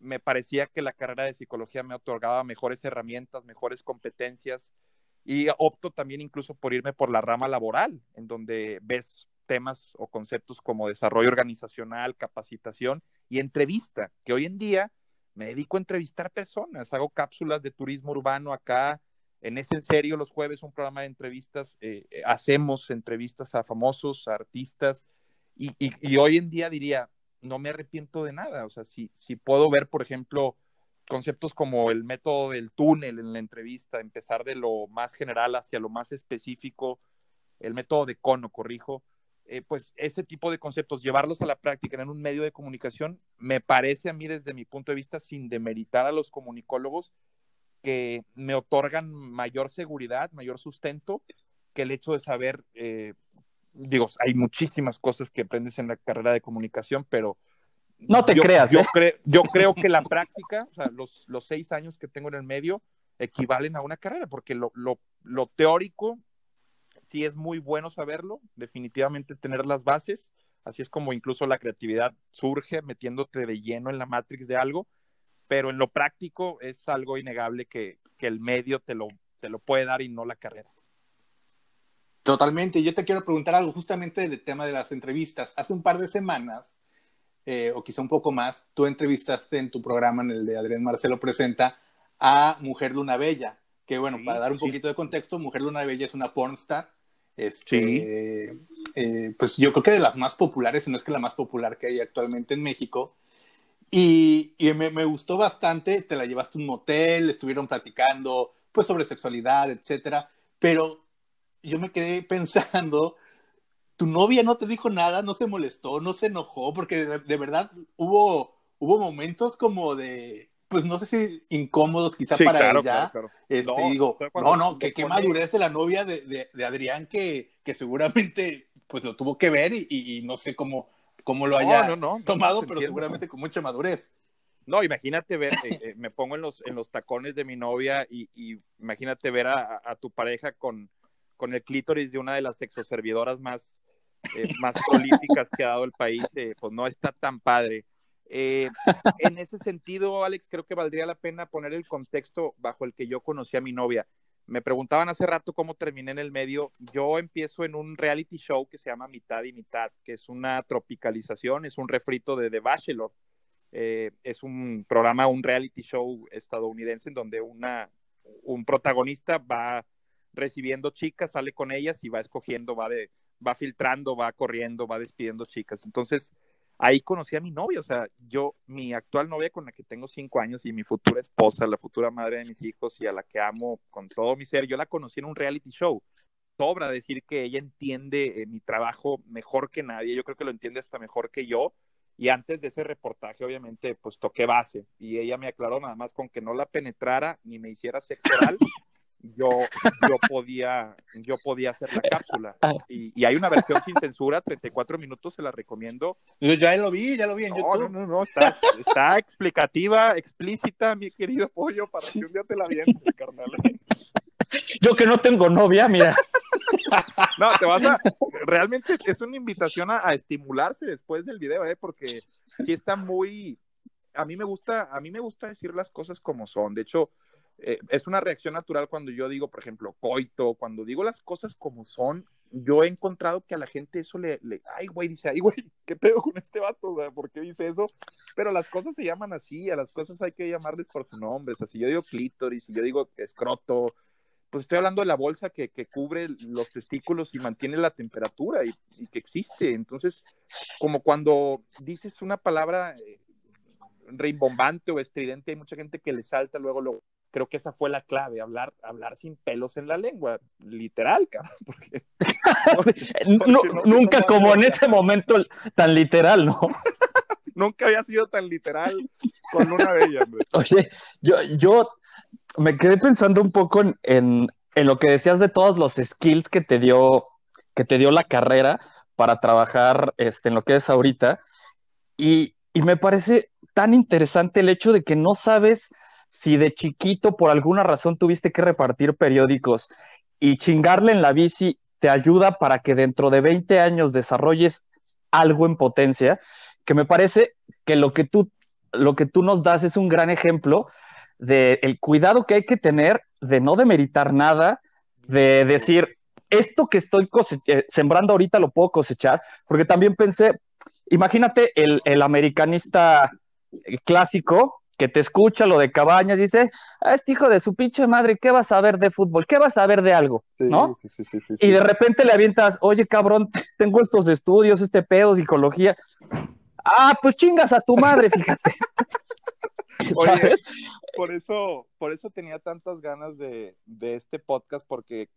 Me parecía que la carrera de psicología me otorgaba mejores herramientas, mejores competencias y opto también incluso por irme por la rama laboral, en donde ves temas o conceptos como desarrollo organizacional, capacitación y entrevista, que hoy en día me dedico a entrevistar personas, hago cápsulas de turismo urbano acá, en ese en serio los jueves un programa de entrevistas, eh, hacemos entrevistas a famosos, artistas, y, hoy en día diría, no me arrepiento de nada. O sea, si, si puedo ver, por ejemplo, conceptos como el método del túnel en la entrevista, empezar de lo más general hacia lo más específico, el método de cono, corrijo, eh, pues ese tipo de conceptos, llevarlos a la práctica en un medio de comunicación, me parece a mí desde mi punto de vista, sin demeritar a los comunicólogos, que me otorgan mayor seguridad, mayor sustento que el hecho de saber eh, digo, hay muchísimas cosas que aprendes en la carrera de comunicación, pero... No te creas. Yo, ¿eh? yo creo que la práctica, o sea, los, los seis años que tengo en el medio, equivalen a una carrera, porque lo, lo, lo teórico sí es muy bueno saberlo, definitivamente tener las bases, así es como incluso la creatividad surge metiéndote de lleno en la matrix de algo, pero en lo práctico es algo innegable que, que el medio te lo, te lo puede dar y no la carrera. Totalmente. Yo te quiero preguntar algo justamente del tema de las entrevistas. Hace un par de semanas, eh, o quizá un poco más, tú entrevistaste en tu programa, en el de Adrián Marcelo Presenta, a Mujer Luna Bella, que bueno, para dar un poquito de contexto, Mujer Luna Bella es una pornstar, este, eh, pues yo creo que de las más populares, si no es que la más popular que hay actualmente en México, y, y me, me, gustó bastante, te la llevaste a un motel, estuvieron platicando pues sobre sexualidad, etcétera, pero yo me quedé pensando, tu novia no te dijo nada, no se molestó, no se enojó, porque de, de verdad hubo, hubo momentos como de, pues no sé si incómodos quizá Sí, para claro, ella. claro, claro. Este, No, digo, no, no, que qué madurez de la novia de, de- de Adrián que, que seguramente pues lo tuvo que ver y, y- y no sé cómo, cómo lo haya no, no, no, tomado, pero entiendo. seguramente con mucha madurez. No, imagínate ver, eh, eh, me pongo en los, en los tacones de mi novia y, y imagínate ver a, a tu pareja con, con el clítoris de una de las sexoservidoras más, eh, más prolíficas que ha dado el país, eh, pues no está tan padre. Eh, en ese sentido, Alex, creo que valdría la pena poner el contexto bajo el que yo conocí a mi novia. Me preguntaban hace rato cómo terminé en el medio. Yo empiezo en un reality show que se llama Mitad y Mitad, que es una tropicalización, es un refrito de The Bachelor. Eh, es un programa, un reality show estadounidense en donde una, un protagonista va recibiendo chicas, sale con ellas y va escogiendo, va, de, va filtrando, va corriendo, va despidiendo chicas. Entonces, ahí conocí a mi novia, o sea, yo, mi actual novia con la que tengo cinco años y mi futura esposa, la futura madre de mis hijos y a la que amo con todo mi ser, yo la conocí en un reality show. Sobra decir que ella entiende eh, mi trabajo mejor que nadie, yo creo que lo entiende hasta mejor que yo. Y antes de ese reportaje, obviamente, pues toqué base y ella me aclaró nada más con que no la penetrara ni me hiciera sexo oral, yo, yo, podía, yo podía hacer la cápsula. Y, y, hay una versión sin censura, 34 minutos, se la recomiendo. Yo ya lo vi, ya lo vi en no, YouTube. No, no, no, está, está explicativa, explícita, mi querido pollo, para que un día te la vientes, carnal. Yo que no tengo novia, mira. No, te vas a. Realmente es una invitación a, a estimularse después del video, ¿eh? Porque sí está muy. A mí me gusta, a mí me gusta decir las cosas como son. De hecho, eh, es una reacción natural cuando yo digo, por ejemplo, coito, cuando digo las cosas como son, yo he encontrado que a la gente eso le, ay, güey, dice, ay, güey, ¿qué pedo con este vato? O sea, ¿Por qué dice eso? Pero las cosas se llaman así, a las cosas hay que llamarles por su nombre. O sea, si yo digo clítoris, si yo digo escroto, pues estoy hablando de la bolsa que, que cubre los testículos y mantiene la temperatura y, y, que existe. Entonces, como cuando dices una palabra eh, rimbombante o estridente, hay mucha gente que le salta luego, luego. Creo que esa fue la clave, hablar, hablar sin pelos en la lengua, literal, cabrón. Porque, porque no, no nunca como en ese momento tan literal, ¿no? nunca había sido tan literal con una bella, hombre. Oye, yo, yo me quedé pensando un poco en, en, en, lo que decías de todos los skills que te dio, que te dio la carrera para trabajar este, en lo que es ahorita. Y, y me parece tan interesante el hecho de que no sabes si de chiquito por alguna razón tuviste que repartir periódicos y chingarle en la bici te ayuda para que dentro de 20 años desarrolles algo en potencia, que me parece que lo que tú, lo que tú nos das es un gran ejemplo de el cuidado que hay que tener de no demeritar nada, de decir, esto que estoy sembrando ahorita lo puedo cosechar, porque también pensé, imagínate el, el americanista clásico que te escucha lo de Cabañas, dice, ah, este hijo de su pinche madre, ¿qué vas a ver de fútbol? ¿Qué vas a ver de algo? ¿No? Sí, sí, sí, sí, y de repente le avientas, oye, cabrón, tengo estos estudios, este pedo, psicología. Ah, pues chingas a tu madre, fíjate. Oye, ¿Sabes? Por eso, por eso tenía tantas ganas de, de este podcast, porque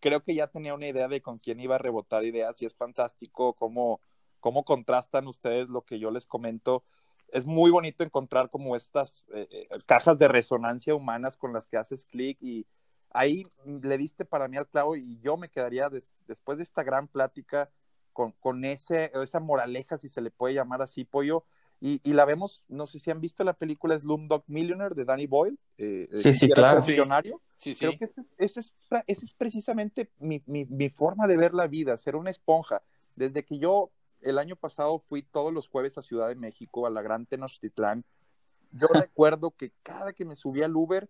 creo que ya tenía una idea de con quién iba a rebotar ideas y es fantástico cómo, cómo contrastan ustedes lo que yo les comento es muy bonito encontrar como estas eh, cajas de resonancia humanas con las que haces clic y ahí le diste para mí al clavo y yo me quedaría des después de esta gran plática con, con ese, esa moraleja, si se le puede llamar así, Pollo, y, y, la vemos, no sé si han visto la película Slumdog Millionaire de Danny Boyle. Eh, sí, sí, claro. Millonario. Sí, sí. Creo que ese, ese, es, ese es, precisamente mi, mi, mi forma de ver la vida, ser una esponja. Desde que yo el año pasado fui todos los jueves a Ciudad de México, a la Gran Tenochtitlán. yo recuerdo que cada que me subía al Uber,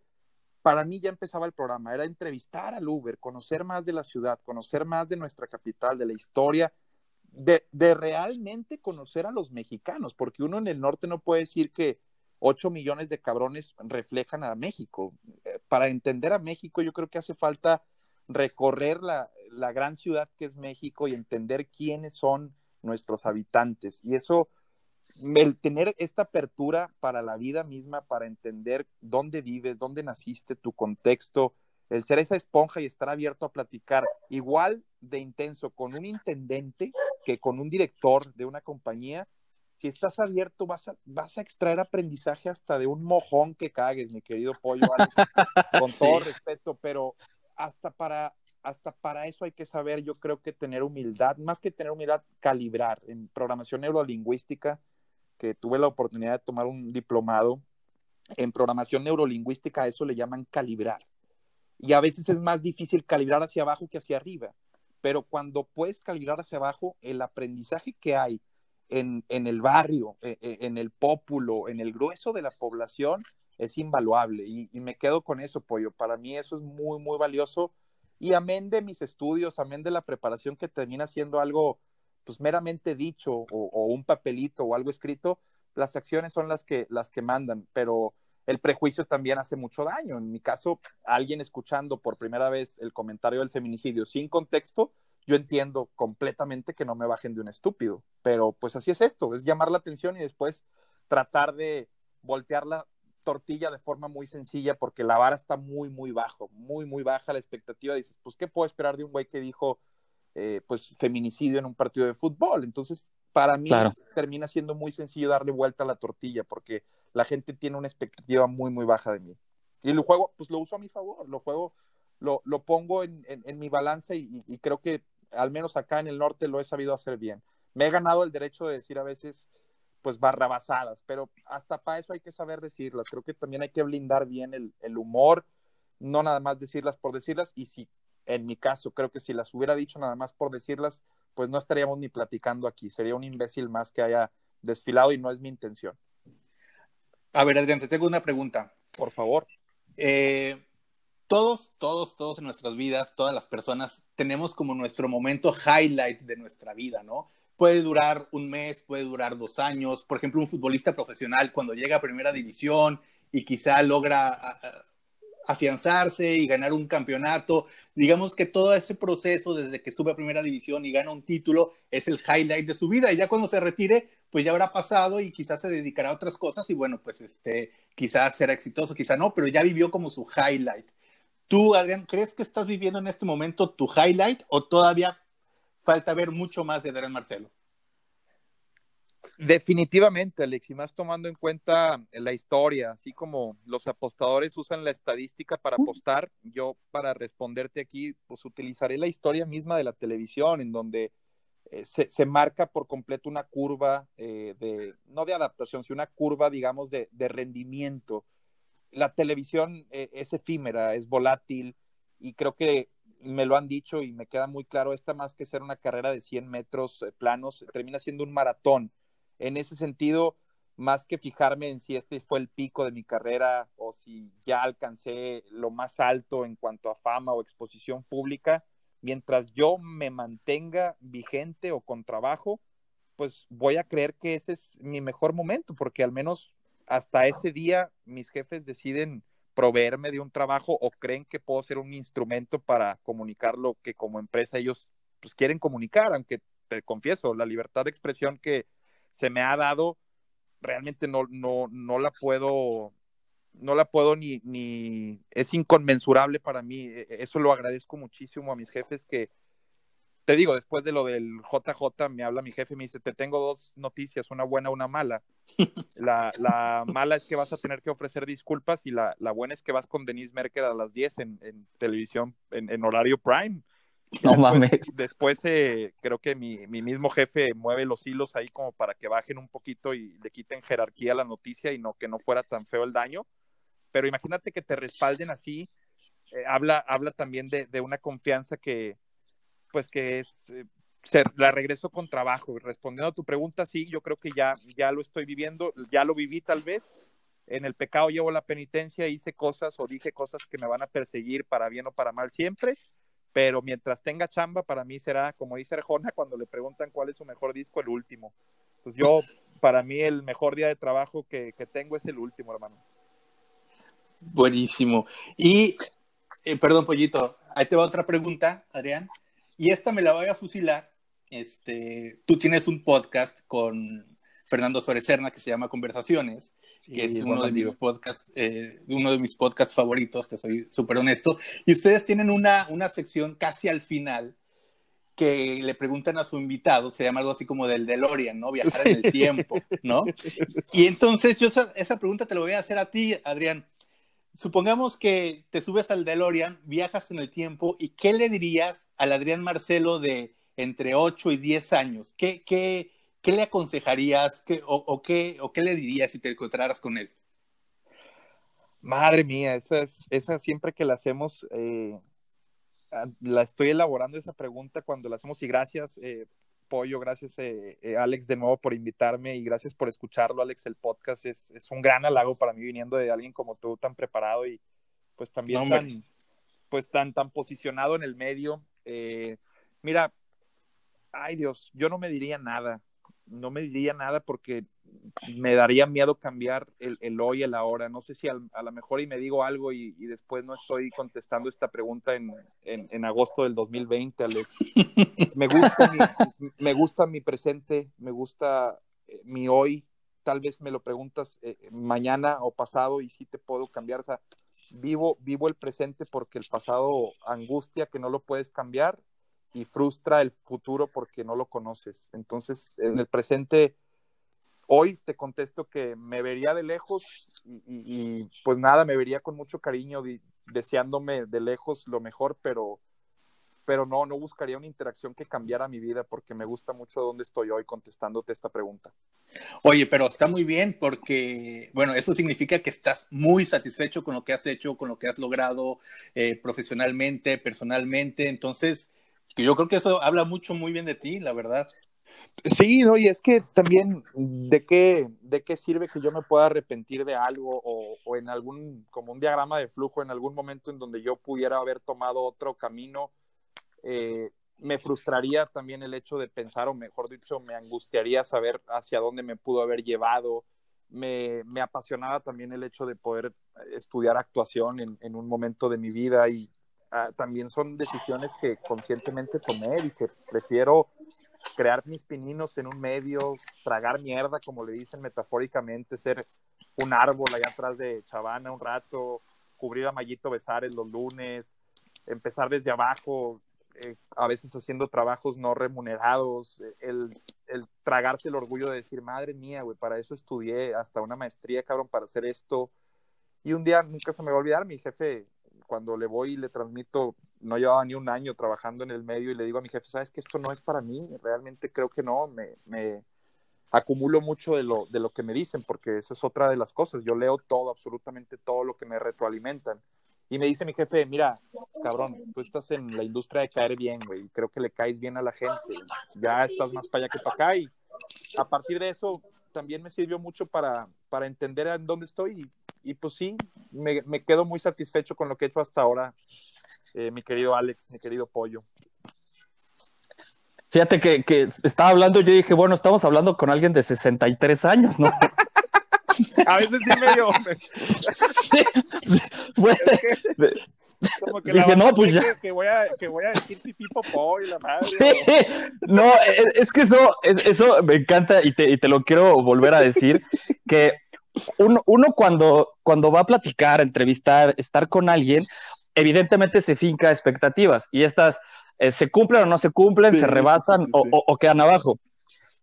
para mí ya empezaba el programa, era entrevistar al Uber, conocer más de la ciudad, conocer más de nuestra capital, de la historia, de, realmente conocer a los mexicanos, porque uno en el norte no puede decir que 8 millones de cabrones reflejan a México. Eh, para entender a México, yo creo que hace falta recorrer la, gran ciudad que es México y entender quiénes son nuestros habitantes. Y eso, el tener esta apertura para la vida misma, para entender dónde vives, dónde naciste, tu contexto, el ser esa esponja y estar abierto a platicar igual de intenso con un intendente que con un director de una compañía, si estás abierto, vas a, vas a extraer aprendizaje hasta de un mojón que cagues, mi querido pollo, Alex, con todo respeto, pero hasta para, hasta para eso hay que saber, yo creo que tener humildad, más que tener humildad, calibrar. En programación neurolingüística, que tuve la oportunidad de tomar un diplomado, en programación neurolingüística a eso le llaman calibrar. Y a veces es más difícil calibrar hacia abajo que hacia arriba, pero cuando puedes calibrar hacia abajo, el aprendizaje que hay en, el barrio, e, e, en, el pópulo, en el grueso de la población, es invaluable. Y, me quedo con eso, Pollo. Para mí eso es muy, muy valioso. Y amén de mis estudios, amén de la preparación que termina siendo algo, pues meramente dicho o, o, un papelito o algo escrito, las acciones son las que, las que mandan, pero el prejuicio también hace mucho daño. En mi caso, alguien escuchando por primera vez el comentario del feminicidio sin contexto, yo entiendo completamente que no me bajen de un estúpido, pero pues así es esto, es llamar la atención y después tratar de voltear la tortilla de forma muy sencilla porque la vara está muy, muy bajo, muy, muy baja la expectativa. Dices, pues, ¿qué puedo esperar de un güey que dijo, eh, pues, feminicidio en un partido de fútbol? Entonces, para mí termina siendo muy sencillo darle vuelta a la tortilla porque la gente tiene una expectativa muy, muy baja de mí. Y el juego, pues lo uso a mi favor, lo juego, lo, lo pongo en, en, mi balanza y, y, creo que al menos acá en el norte lo he sabido hacer bien. Me he ganado el derecho de decir a veces, pues, barrabasadas, pero hasta para eso hay que saber decirlas. Creo que también hay que blindar bien el, el humor, no nada más decirlas por decirlas, y si, en mi caso, creo que si las hubiera dicho nada más por decirlas, pues no estaríamos ni platicando aquí. Sería un imbécil más que haya desfilado y no es mi intención. A ver, Adrián, te tengo una pregunta. Por favor. Eh, todos, todos, todos en nuestras vidas, todas las personas, tenemos como nuestro momento highlight de nuestra vida, ¿no? Puede durar un mes, puede durar dos años. Por ejemplo, un futbolista profesional cuando llega a primera división y quizá logra afianzarse y ganar un campeonato. Digamos que todo ese proceso desde que sube a primera división y gana un título es el highlight de su vida. Y ya cuando se retire, pues ya habrá pasado y quizás se dedicará a otras cosas y bueno, pues este, quizás será exitoso, quizá no, pero ya vivió como su highlight. ¿Tú, Adrián, crees que estás viviendo en este momento tu highlight o todavía falta ver mucho más de Adrián Marcelo? Definitivamente, Alex, y más tomando en cuenta la historia, así como los apostadores usan la estadística para apostar, yo para responderte aquí, pues utilizaré la historia misma de la televisión, en donde eh, se, marca por completo una curva eh, de, no de adaptación, sino una curva, digamos, de, rendimiento la televisión eh, es efímera, es volátil y creo que me lo han dicho y me queda muy claro, esta más que ser una carrera de 100 metros eh, planos, termina siendo un maratón. En ese sentido, más que fijarme en si este fue el pico de mi carrera o si ya alcancé lo más alto en cuanto a fama o exposición pública, mientras yo me mantenga vigente o con trabajo, pues voy a creer que ese es mi mejor momento, porque al menos hasta ese día mis jefes deciden proveerme de un trabajo o creen que puedo ser un instrumento para comunicar lo que como empresa ellos pues, quieren comunicar, aunque te confieso, la libertad de expresión que se me ha dado realmente no, no, no la puedo no la puedo ni, ni es inconmensurable para mí. E, e, eso lo agradezco muchísimo a mis jefes que, te digo, después de lo del JJ, me habla mi jefe y me dice, te tengo dos noticias, una buena, una mala. La, la mala es que vas a tener que ofrecer disculpas y la, la buena es que vas con Denise Merker a las 10 en, en televisión, en, en, horario prime. No después, mames. Después eh, creo que mi, mi, mismo jefe mueve los hilos ahí como para que bajen un poquito y le quiten jerarquía a la noticia y no que no fuera tan feo el daño. Pero imagínate que te respalden así. Eh, habla, habla también de, de una confianza que, pues que es, eh, la regreso con trabajo. Respondiendo a tu pregunta, sí, yo creo que ya, ya lo estoy viviendo, ya lo viví tal vez, en el pecado llevo la penitencia, hice cosas o dije cosas que me van a perseguir para bien o para mal siempre, pero mientras tenga chamba, para mí será, como dice Arjona, cuando le preguntan cuál es su mejor disco, el último. Pues yo, para mí, el mejor día de trabajo que, tengo es el último, hermano. Buenísimo. Y, eh, perdón, Pollito, ahí te va otra pregunta, Adrián. Y esta me la voy a fusilar. Este, tú tienes un podcast con Fernando Suárez Serna que se llama Conversaciones que es uno de, mis podcasts, eh, uno de mis podcasts favoritos, te soy súper honesto. Y ustedes tienen una, una sección casi al final que le preguntan a su invitado, se llama algo así como del DeLorean, ¿no? Viajar en el tiempo, ¿no? Y entonces yo esa, esa, pregunta te la voy a hacer a ti, Adrián. Supongamos que te subes al DeLorean, viajas en el tiempo, ¿y qué le dirías al Adrián Marcelo de entre 8 y 10 años? ¿Qué, qué, ¿qué le aconsejarías o, qué, o qué le dirías si te encontraras con él? Madre mía, esa, es, esa siempre que la hacemos, eh, la estoy elaborando esa pregunta cuando la hacemos y gracias, eh, Pollo, gracias eh, Alex de nuevo por invitarme y gracias por escucharlo, Alex, el podcast es, un gran halago para mí viniendo de alguien como tú, tan preparado y pues también tan, pues tan, tan posicionado en el medio. mira, ay Dios, yo no me diría nada, no me diría nada porque me daría miedo cambiar el, el hoy, el ahora. No sé si a lo mejor y me digo algo y, después no estoy contestando esta pregunta en, en, agosto del 2020, Alex. Me gusta, mi, me gusta mi presente, me gusta eh, mi hoy. Tal vez me lo preguntas eh, mañana o pasado y sí te puedo cambiar. O sea, vivo, vivo el presente porque el pasado angustia que no lo puedes cambiar y frustra el futuro porque no lo conoces. Entonces, en el presente, hoy te contesto que me vería de lejos y, pues nada, me vería con mucho cariño, deseándome de lejos lo mejor, pero, pero no, no buscaría una interacción que cambiara mi vida porque me gusta mucho dónde estoy hoy contestándote esta pregunta. Oye, pero está muy bien porque, bueno, eso significa que estás muy satisfecho con lo que has hecho, con lo que has logrado eh, profesionalmente, personalmente. Entonces, yo creo que eso habla mucho muy bien de ti, la verdad. Sí, no, y es que también, ¿de qué, de qué sirve que yo me pueda arrepentir de algo o, en algún, como un diagrama de flujo, en algún momento en donde yo pudiera haber tomado otro camino? Eh, me frustraría también el hecho de pensar, o mejor dicho, me angustiaría saber hacia dónde me pudo haber llevado. Me, me apasionaba también el hecho de poder estudiar actuación en, en un momento de mi vida y Ah, también son decisiones que conscientemente tomé. que prefiero crear mis pininos en un medio, tragar mierda, como le dicen metafóricamente, ser un árbol allá atrás de Chavana un rato, cubrir a Mayito Besares los lunes, empezar desde abajo, eh, a veces haciendo trabajos no remunerados, el, el tragarse el orgullo de decir, madre mía, güey, para eso estudié hasta una maestría, cabrón, para hacer esto. Y un día nunca se me va a olvidar, mi jefe cuando le voy y le transmito, no llevaba ni un año trabajando en el medio y le digo a mi jefe, sabes que esto no es para mí, realmente creo que no, me, me acumulo mucho de lo, de lo que me dicen, porque esa es otra de las cosas, yo leo todo, absolutamente todo lo que me retroalimentan. Y me dice mi jefe, mira, cabrón, tú estás en la industria de caer bien, güey, creo que le caes bien a la gente, ya estás más para allá que para acá y a partir de eso también me sirvió mucho para, para entender en dónde estoy y, pues sí, me, me, quedo muy satisfecho con lo que he hecho hasta ahora, eh, mi querido Alex, mi querido Pollo. Fíjate que, que estaba hablando, yo dije, bueno, estamos hablando con alguien de 63 años, ¿no? A veces sí medio. sí, sí, bueno, como que Dije, no, pues ya. Que, voy a, que, voy a, decir pipí popó y la madre. no, e, es, que eso, eso me encanta y te, y te, lo quiero volver a decir, que uno, uno cuando, cuando va a platicar, entrevistar, estar con alguien, evidentemente se finca expectativas y estas eh, se cumplen o no se cumplen, se rebasan o, o, quedan abajo.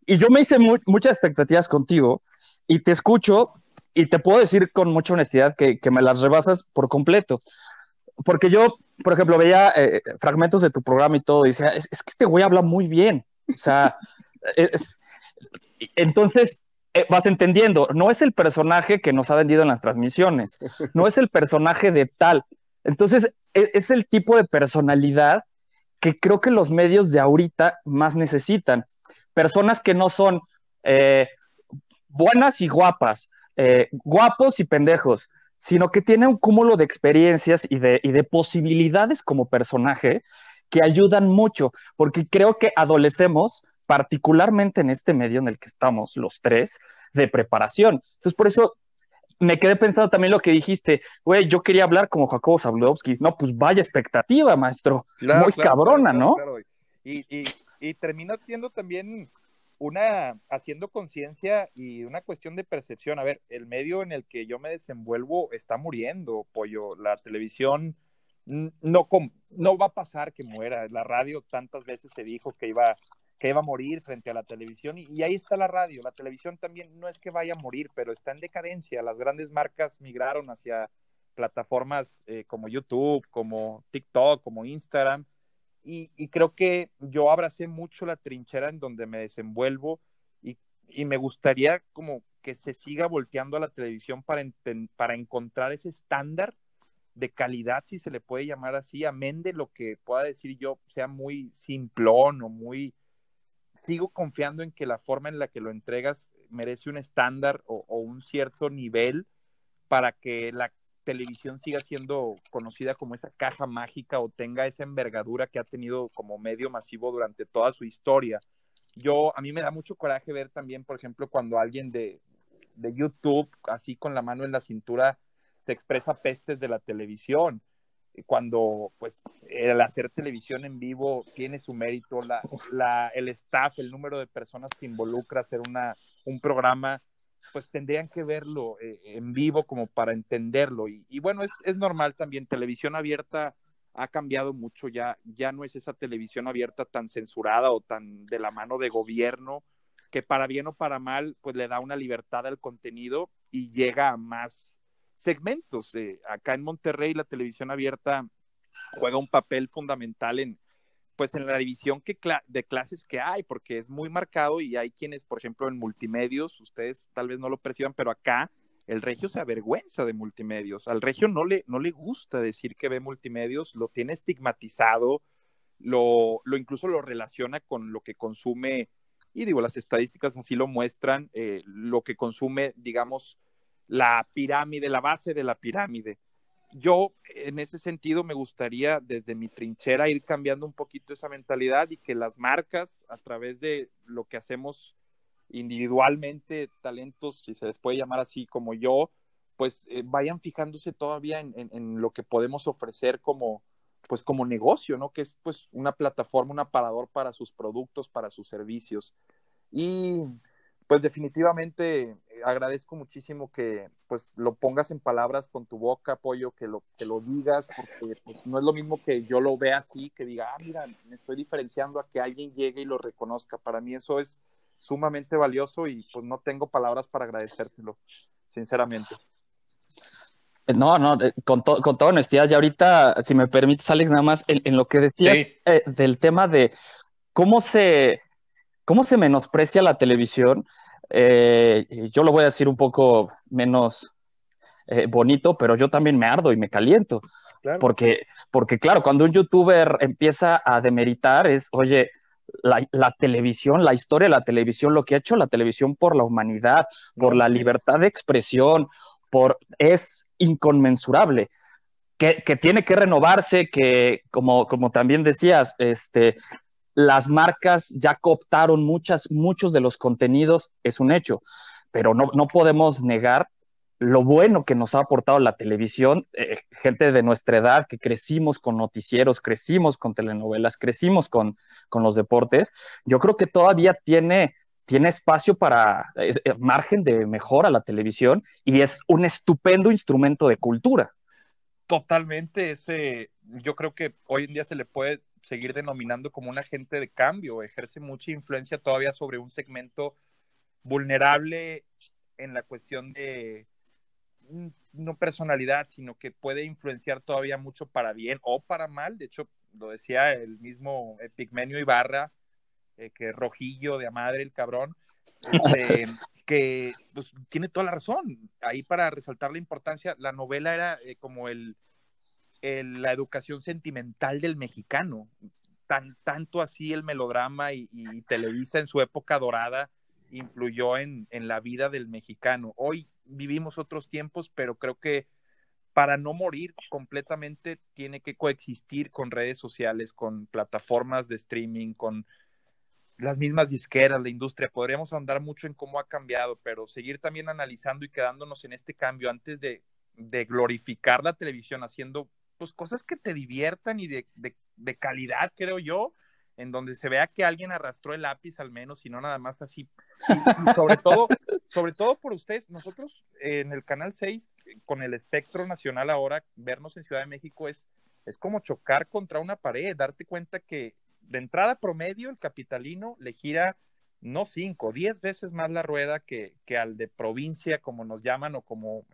Y yo me hice muchas expectativas contigo y te escucho y te puedo decir con mucha honestidad que, que me las rebasas por completo porque yo, por ejemplo, veía eh, fragmentos de tu programa y todo, y decía, es, que este güey habla muy bien. O sea, entonces eh, vas entendiendo, no es el personaje que nos ha vendido en las transmisiones, no es el personaje de tal. Entonces, e, es, el tipo de personalidad que creo que los medios de ahorita más necesitan. Personas que no son eh, buenas y guapas, eh, guapos y pendejos, sino que tiene un cúmulo de experiencias y de, y de posibilidades como personaje que ayudan mucho, porque creo que adolecemos, particularmente en este medio en el que estamos los tres, de preparación. Entonces, por eso me quedé pensando también lo que dijiste, güey, yo quería hablar como Jacobo Zabludowski. No, pues vaya expectativa, maestro. Muy cabrona, ¿no? Y, y, y, termina siendo también una, haciendo conciencia y una cuestión de percepción. A ver, el medio en el que yo me desenvuelvo está muriendo, pollo. La televisión no, no va a pasar que muera. La radio tantas veces se dijo que iba que iba a morir frente a la televisión y, ahí está la radio. La televisión también no es que vaya a morir, pero está en decadencia. Las grandes marcas migraron hacia plataformas eh, como YouTube, como TikTok, como Instagram. Y, creo que yo abracé mucho la trinchera en donde me desenvuelvo y, me gustaría como que se siga volteando a la televisión para, para encontrar ese estándar de calidad, si se le puede llamar así, amén de lo que pueda decir yo, sea muy simplón o muy sigo confiando en que la forma en la que lo entregas merece un estándar o, un cierto nivel para que la televisión siga siendo conocida como esa caja mágica o tenga esa envergadura que ha tenido como medio masivo durante toda su historia. Yo, a mí me da mucho coraje ver también, por ejemplo, cuando alguien de, de YouTube, así con la mano en la cintura, se expresa pestes de la televisión cuando pues el hacer televisión en vivo tiene su mérito, la, el staff, el número de personas que involucra hacer una, un programa, pues tendrían que verlo eh, en vivo como para entenderlo. Y, bueno, es, es, normal también, televisión abierta ha cambiado mucho, ya, ya no es esa televisión abierta tan censurada o tan de la mano de gobierno, que para bien o para mal, pues le da una libertad al contenido y llega a más segmentos. acá en Monterrey la televisión abierta juega un papel fundamental en pues en la división que de clases que hay, porque es muy marcado y hay quienes, por ejemplo, en multimedios, ustedes tal vez no lo perciban, pero acá el regio se avergüenza de multimedios. Al regio no le, no le gusta decir que ve multimedios, lo tiene estigmatizado, lo, lo incluso lo relaciona con lo que consume, y digo, las estadísticas así lo muestran, eh, lo que consume, digamos, la pirámide, la base de la pirámide. Yo, en ese sentido, me gustaría desde mi trinchera ir cambiando un poquito esa mentalidad y que las marcas, a través de lo que hacemos individualmente, talentos, si se les puede llamar así como yo, pues eh, vayan fijándose todavía en, lo que podemos ofrecer como, pues como negocio, ¿no? Que es pues una plataforma, un aparador para sus productos, para sus servicios. Y pues definitivamente agradezco muchísimo que pues lo pongas en palabras con tu boca, apoyo, que lo, que lo digas, porque pues, no es lo mismo que yo lo vea así, que diga, ah, mira, me estoy diferenciando a que alguien llegue y lo reconozca. Para mí eso es sumamente valioso y pues no tengo palabras para agradecértelo, sinceramente. No, no, eh, con, con toda honestidad, y ahorita, si me permites, Alex, nada más en, lo que decías eh, del tema de cómo se, cómo se menosprecia la televisión. Eh, yo lo voy a decir un poco menos eh, bonito, pero yo también me ardo y me caliento. Porque, porque, claro, cuando un youtuber empieza a demeritar es, oye, la, televisión, la historia de la televisión, lo que ha hecho la televisión por la humanidad, por la libertad de expresión, por, es inconmensurable. Que, que, tiene que renovarse, que como, como también decías, este, las marcas ya cooptaron muchas, muchos de los contenidos, es un hecho, pero no, no podemos negar lo bueno que nos ha aportado la televisión, eh, gente de nuestra edad que crecimos con noticieros, crecimos con telenovelas, crecimos con, con los deportes, yo creo que todavía tiene, tiene espacio para eh, margen de mejora la televisión y es un estupendo instrumento de cultura. Totalmente, ese, yo creo que hoy en día se le puede seguir denominando como un agente de cambio, ejerce mucha influencia todavía sobre un segmento vulnerable en la cuestión de mm, no personalidad, sino que puede influenciar todavía mucho para bien o para mal. De hecho, lo decía el mismo Epigmenio Ibarra, eh, que rojillo de a madre el cabrón, este, que pues, tiene toda la razón. Ahí para resaltar la importancia, la novela era eh, como el, la educación sentimental del mexicano. Tan, tanto así el melodrama y, Televisa en su época dorada influyó en, la vida del mexicano. Hoy vivimos otros tiempos, pero creo que para no morir completamente tiene que coexistir con redes sociales, con plataformas de streaming, con las mismas disqueras, la industria. Podríamos andar mucho en cómo ha cambiado, pero seguir también analizando y quedándonos en este cambio antes de, glorificar la televisión haciendo pues cosas que te diviertan y de, de calidad, creo yo, en donde se vea que alguien arrastró el lápiz al menos y no nada más así. Y, sobre todo, sobre todo por ustedes, nosotros en el Canal 6, con el espectro nacional ahora, vernos en Ciudad de México es, es como chocar contra una pared, darte cuenta que de entrada promedio el capitalino le gira no cinco, diez veces más la rueda que, que al de provincia, como nos llaman, o como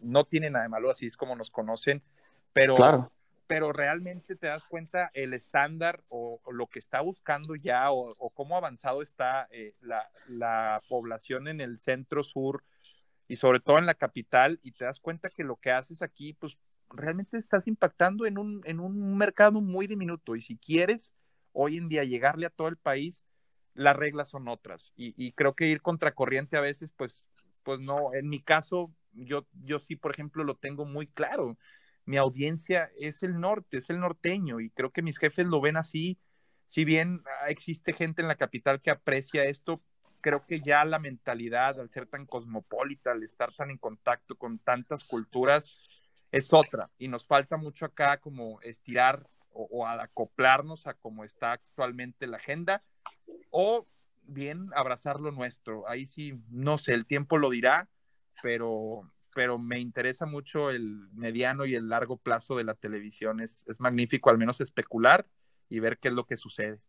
no tiene nada de malo, así es como nos conocen, pero claro. pero realmente te das cuenta el estándar o, lo que está buscando ya o, cómo avanzado está eh, la, población en el centro sur y sobre todo en la capital y te das cuenta que lo que haces aquí pues realmente estás impactando en un, en un mercado muy diminuto y si quieres hoy en día llegarle a todo el país las reglas son otras. Y, creo que ir contracorriente a veces pues pues no en mi caso yo yo sí por ejemplo lo tengo muy claro mi audiencia es el norte, es el norteño y creo que mis jefes lo ven así. Si bien existe gente en la capital que aprecia esto, creo que ya la mentalidad, al ser tan cosmopolita, al estar tan en contacto con tantas culturas, es otra. Y nos falta mucho acá como estirar o, o acoplarnos a cómo está actualmente la agenda, o bien abrazar lo nuestro. Ahí sí, no sé, el tiempo lo dirá, pero pero me interesa mucho el mediano y el largo plazo de la televisión. Es, magnífico al menos especular y ver qué es lo que sucede.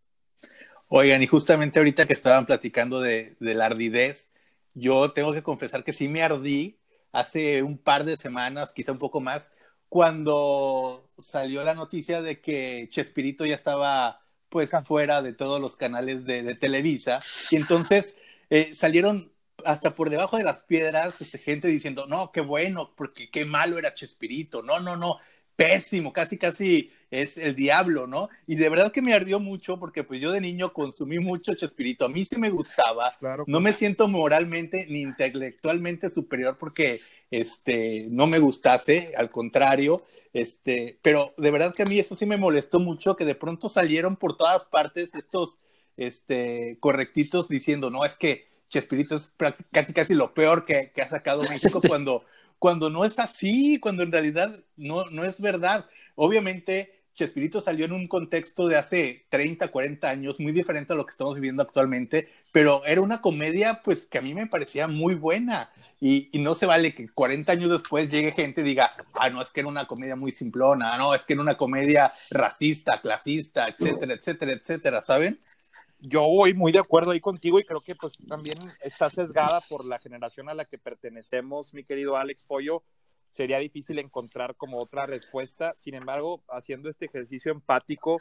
Oigan, y justamente ahorita que estaban platicando de, de la ardidez, yo tengo que confesar que sí me ardí hace un par de semanas, quizá un poco más, cuando salió la noticia de que Chespirito ya estaba pues fuera de todos los canales de, Televisa. Y entonces eh, salieron hasta por debajo de las piedras, este, gente diciendo, no, qué bueno, porque qué malo era Chespirito, no, no, no, pésimo, casi, casi es el diablo, ¿no? Y de verdad que me ardió mucho porque pues yo de niño consumí mucho Chespirito, a mí sí me gustaba, no me siento moralmente ni intelectualmente superior porque este, no me gustase, al contrario, este, pero de verdad que a mí eso sí me molestó mucho, que de pronto salieron por todas partes estos este, correctitos diciendo, no, es que Chespirito es casi casi lo peor que, ha sacado México cuando, cuando no es así, cuando en realidad no, no es verdad. Obviamente, Chespirito salió en un contexto de hace 30, 40 años, muy diferente a lo que estamos viviendo actualmente, pero era una comedia pues que a mí me parecía muy buena. Y, y, no se vale que 40 años después llegue gente y diga, ah, no, es que era una comedia muy simplona, no, es que era una comedia racista, clasista, etcétera, etcétera, etcétera, ¿saben? Yo voy muy de acuerdo ahí contigo y creo que pues también está sesgada por la generación a la que pertenecemos, mi querido Alex Pollo. Sería difícil encontrar como otra respuesta. Sin embargo, haciendo este ejercicio empático,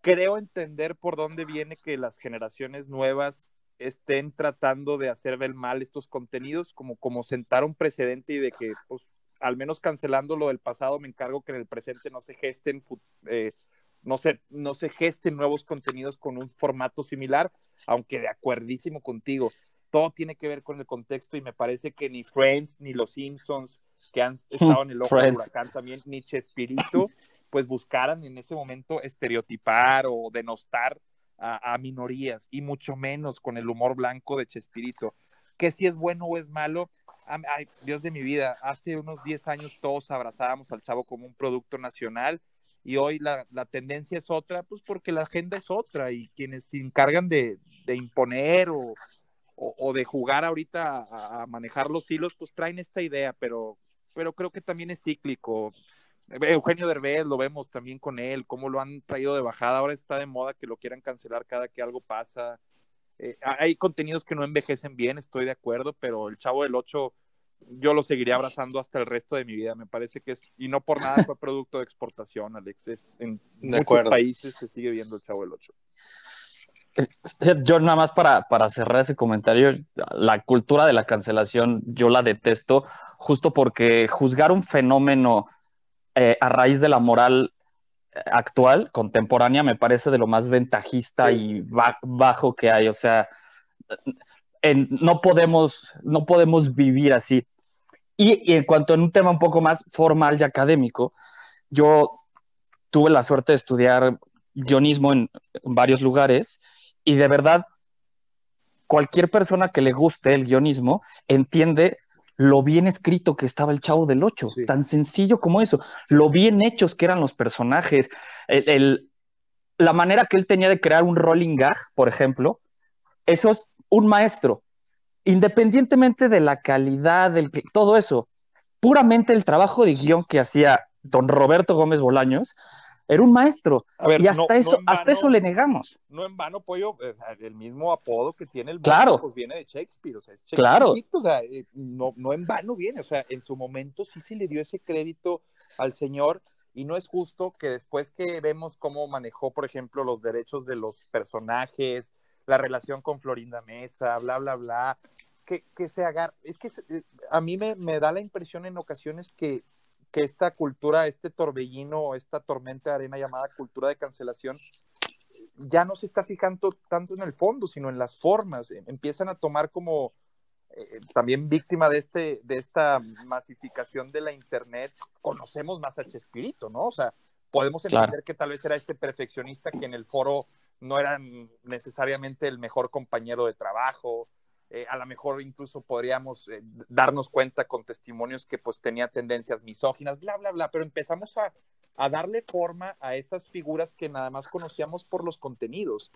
creo entender por dónde viene que las generaciones nuevas estén tratando de hacer ver mal estos contenidos, como, como sentar un precedente y de que, pues, al menos cancelando lo del pasado, me encargo que en el presente no se gesten eh, no se, no se gesten nuevos contenidos con un formato similar, aunque de acuerdísimo contigo. Todo tiene que ver con el contexto y me parece que ni Friends ni Los Simpsons, que han estado en el ojo del huracán también, ni Chespirito, pues buscaran en ese momento estereotipar o denostar a, minorías, y mucho menos con el humor blanco de Chespirito. Que si es bueno o es malo, ay, Dios de mi vida, hace unos 10 años todos abrazábamos al chavo como un producto nacional y hoy la, tendencia es otra, pues porque la agenda es otra y quienes se encargan de, imponer o, de jugar ahorita a, manejar los hilos, pues traen esta idea, pero, pero creo que también es cíclico. Eugenio Derbez lo vemos también con él, cómo lo han traído de bajada, ahora está de moda que lo quieran cancelar cada que algo pasa. Eh, hay contenidos que no envejecen bien, estoy de acuerdo, pero el Chavo del 8 yo lo seguiría abrazando hasta el resto de mi vida. Me parece que es, y no por nada fue producto de exportación, Alex. Es, en muchos países se sigue viendo el Chavo del Ocho. Yo nada más para, para cerrar ese comentario, la cultura de la cancelación yo la detesto justo porque juzgar un fenómeno eh, a raíz de la moral eh, actual, contemporánea, me parece de lo más ventajista y bajo que hay. O sea, no, podemos, no podemos vivir así. Y, en cuanto a un tema un poco más formal y académico, yo tuve la suerte de estudiar guionismo en, varios lugares y de verdad cualquier persona que le guste el guionismo entiende lo bien escrito que estaba el Chavo del Ocho, tan sencillo como eso, lo bien hechos que eran los personajes, el, la manera que él tenía de crear un rolling gag, por ejemplo, eso es un maestro, independientemente de la calidad, del todo eso, puramente el trabajo de guion que hacía don Roberto Gómez Bolaños, era un maestro. y hasta eso, hasta eso le negamos. No en vano, Pollo, el mismo apodo que tiene el claro. pues viene de Shakespeare, o sea, claro. o sea, eh, no, no en vano viene, o sea, en su momento sí se le dio ese crédito al señor y no es justo que después que vemos cómo manejó, por ejemplo, los derechos de los personajes, la relación con Florinda Mesa, bla, bla, bla, que, que se haga, es que eh, a mí me, me, da la impresión en ocasiones que, que esta cultura, este torbellino, esta tormenta de arena llamada cultura de cancelación, ya no se está fijando tanto en el fondo, sino en las formas. Em, empiezan a tomar como eh, también víctima de, este, de esta masificación de la Internet, conocemos más a Chespirito, ¿no? O sea, podemos entender que tal vez era este perfeccionista que en el foro no era necesariamente el mejor compañero de trabajo, eh, a lo mejor incluso podríamos eh, darnos cuenta con testimonios que pues tenía tendencias misóginas, bla, bla, bla, pero empezamos a, a darle forma a esas figuras que nada más conocíamos por los contenidos.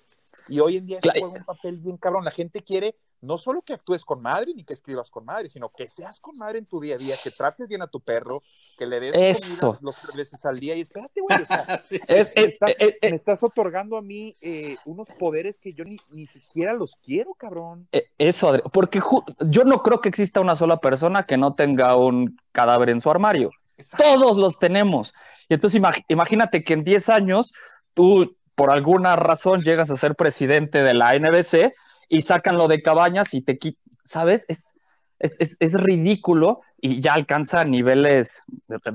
Y hoy en día juega un papel bien cabrón. La gente quiere no solo que actúes con madre ni que escribas con madre, sino que seas con madre en tu día a día, que trates bien a tu perro, que le des Eso. los tres veces al día y espérate, güey, o sea, me, estás, otorgando a mí eh, unos poderes que yo ni, ni siquiera los quiero, cabrón. E, eso, porque yo no creo que exista una sola persona que no tenga un cadáver en su armario. Todos los tenemos. Y entonces imagínate que en 10 años tú, por alguna razón, llegas a ser presidente de la NBC y sacan lo de cabañas y te quitan, ¿sabes? Es, es, es, ridículo y ya alcanza niveles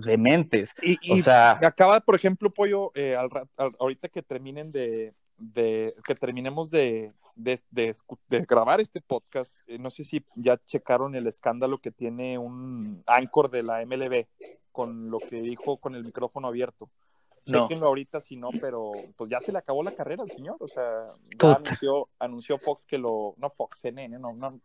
dementes. Y, y o sea, acaba, por ejemplo, Pollo, eh, ahorita que terminen de, de que terminemos de, de, de, grabar este podcast, eh, no sé si ya checaron el escándalo que tiene un anchor de la MLB con lo que dijo con el micrófono abierto. No. ahorita si no, pero pues ya se le acabó la carrera al señor. O sea, ya anunció, anunció Fox que lo. No, Fox, CNN, no, no.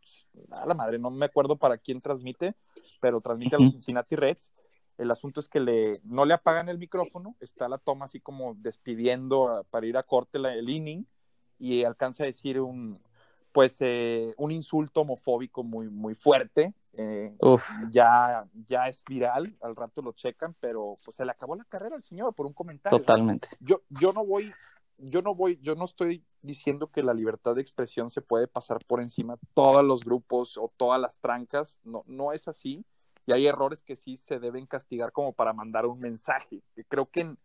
A la madre, no me acuerdo para quién transmite, pero transmite a los Cincinnati Reds. El asunto es que le, no le apagan el micrófono, está la toma así como despidiendo para ir a corte el inning y alcanza a decir un, pues, eh, un insulto homofóbico muy, muy fuerte eh, ya, ya es viral, al rato lo checan, pero pues se le acabó la carrera al señor por un comentario. Totalmente. Yo, yo no voy, yo no voy, yo no estoy diciendo que la libertad de expresión se puede pasar por encima de todos los grupos o todas las trancas, no, no es así. Y hay errores que sí se deben castigar como para mandar un mensaje. Creo que en,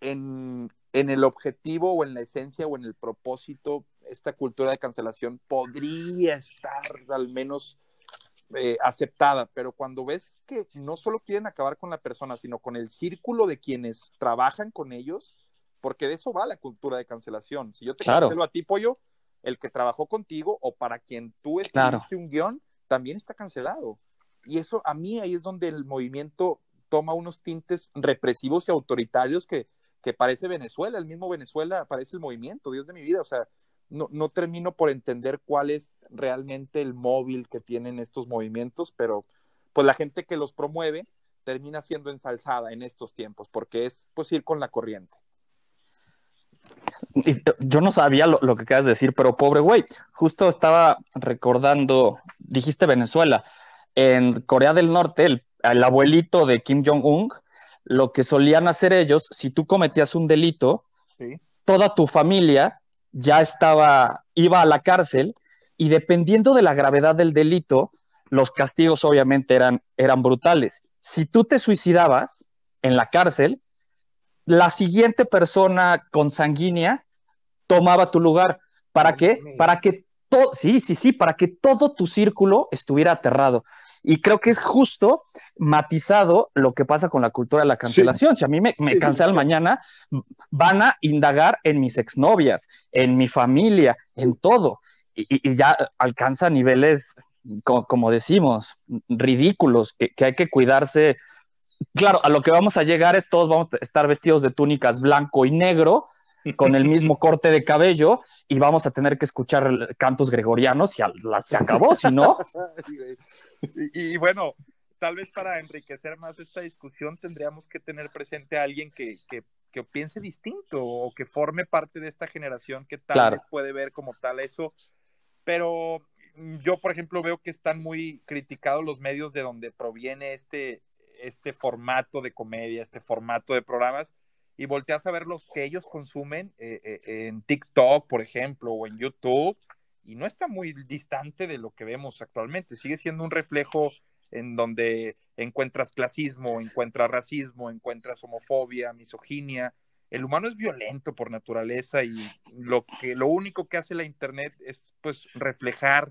en, en el objetivo o en la esencia o en el propósito, esta cultura de cancelación podría estar al menos eh, aceptada, pero cuando ves que no solo quieren acabar con la persona, sino con el círculo de quienes trabajan con ellos, porque de eso va la cultura de cancelación. Si yo te cancelo a ti, Pollo, el que trabajó contigo o para quien tú escribiste un guion, también está cancelado. Y eso a mí ahí es donde el movimiento toma unos tintes represivos y autoritarios que, que parece Venezuela, el mismo Venezuela parece el movimiento, Dios de mi vida, o sea, no, no termino por entender cuál es realmente el móvil que tienen estos movimientos, pero pues la gente que los promueve termina siendo ensalzada en estos tiempos, porque es pues ir con la corriente. Yo no sabía lo, que querías decir, pero pobre güey, justo estaba recordando, dijiste Venezuela, en Corea del Norte, el, el abuelito de Kim Jong-un, lo que solían hacer ellos, si tú cometías un delito, toda tu familia ya estaba, iba a la cárcel y dependiendo de la gravedad del delito, los castigos obviamente eran, eran brutales. Si tú te suicidabas en la cárcel, la siguiente persona consanguínea tomaba tu lugar. ¿Para qué? Para que todo, sí, sí, sí, para que todo tu círculo estuviera aterrado. Y creo que es justo matizado lo que pasa con la cultura de la cancelación. Si a mí me, me cancelan mañana, van a indagar en mis exnovias, en mi familia, en todo. Y, ya alcanza niveles como, decimos, ridículos, que, que hay que cuidarse. Claro, a lo que vamos a llegar es todos vamos a estar vestidos de túnicas blanco y negro, con el mismo corte de cabello y vamos a tener que escuchar cantos gregorianos y se acabó, si no. y, bueno, tal vez para enriquecer más esta discusión tendríamos que tener presente a alguien que, que, piense distinto o que forme parte de esta generación que tal vez puede ver como tal eso. Pero yo, por ejemplo, veo que están muy criticados los medios de donde proviene este, este formato de comedia, este formato de programas y volteas a ver los que ellos consumen eh, eh, en TikTok, por ejemplo, o en YouTube, y no está muy distante de lo que vemos actualmente. Sigue siendo un reflejo en donde encuentras clasismo, encuentras racismo, encuentras homofobia, misoginia. El humano es violento por naturaleza y lo que lo único que hace la internet es pues reflejar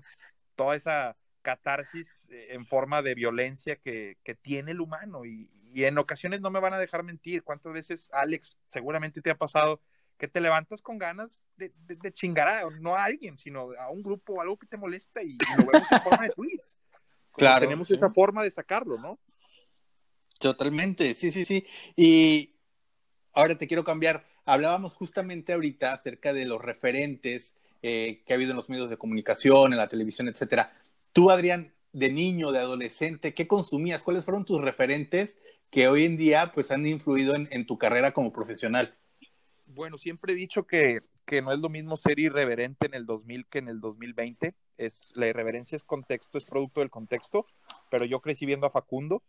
toda esa catarsis eh, en forma de violencia que, que tiene el humano y, y en ocasiones no me van a dejar mentir. ¿Cuántas veces, Alex, seguramente te ha pasado que te levantas con ganas de, de, chingar a, no a alguien, sino a un grupo o algo que te molesta y, lo vemos en forma de tweets? Claro. Tenemos esa forma de sacarlo, ¿no? Totalmente, sí, sí, sí. Y ahora te quiero cambiar. Hablábamos justamente ahorita acerca de los referentes eh, que ha habido en los medios de comunicación, en la televisión, etcétera. Tú, Adrián, de niño, de adolescente, ¿qué consumías? ¿Cuáles fueron tus referentes que hoy en día pues han influido en, tu carrera como profesional? Bueno, siempre he dicho que, que, no es lo mismo ser irreverente en el 2000 que en el 2020. Es, la irreverencia es contexto, es producto del contexto, pero yo crecí viendo a Facundo,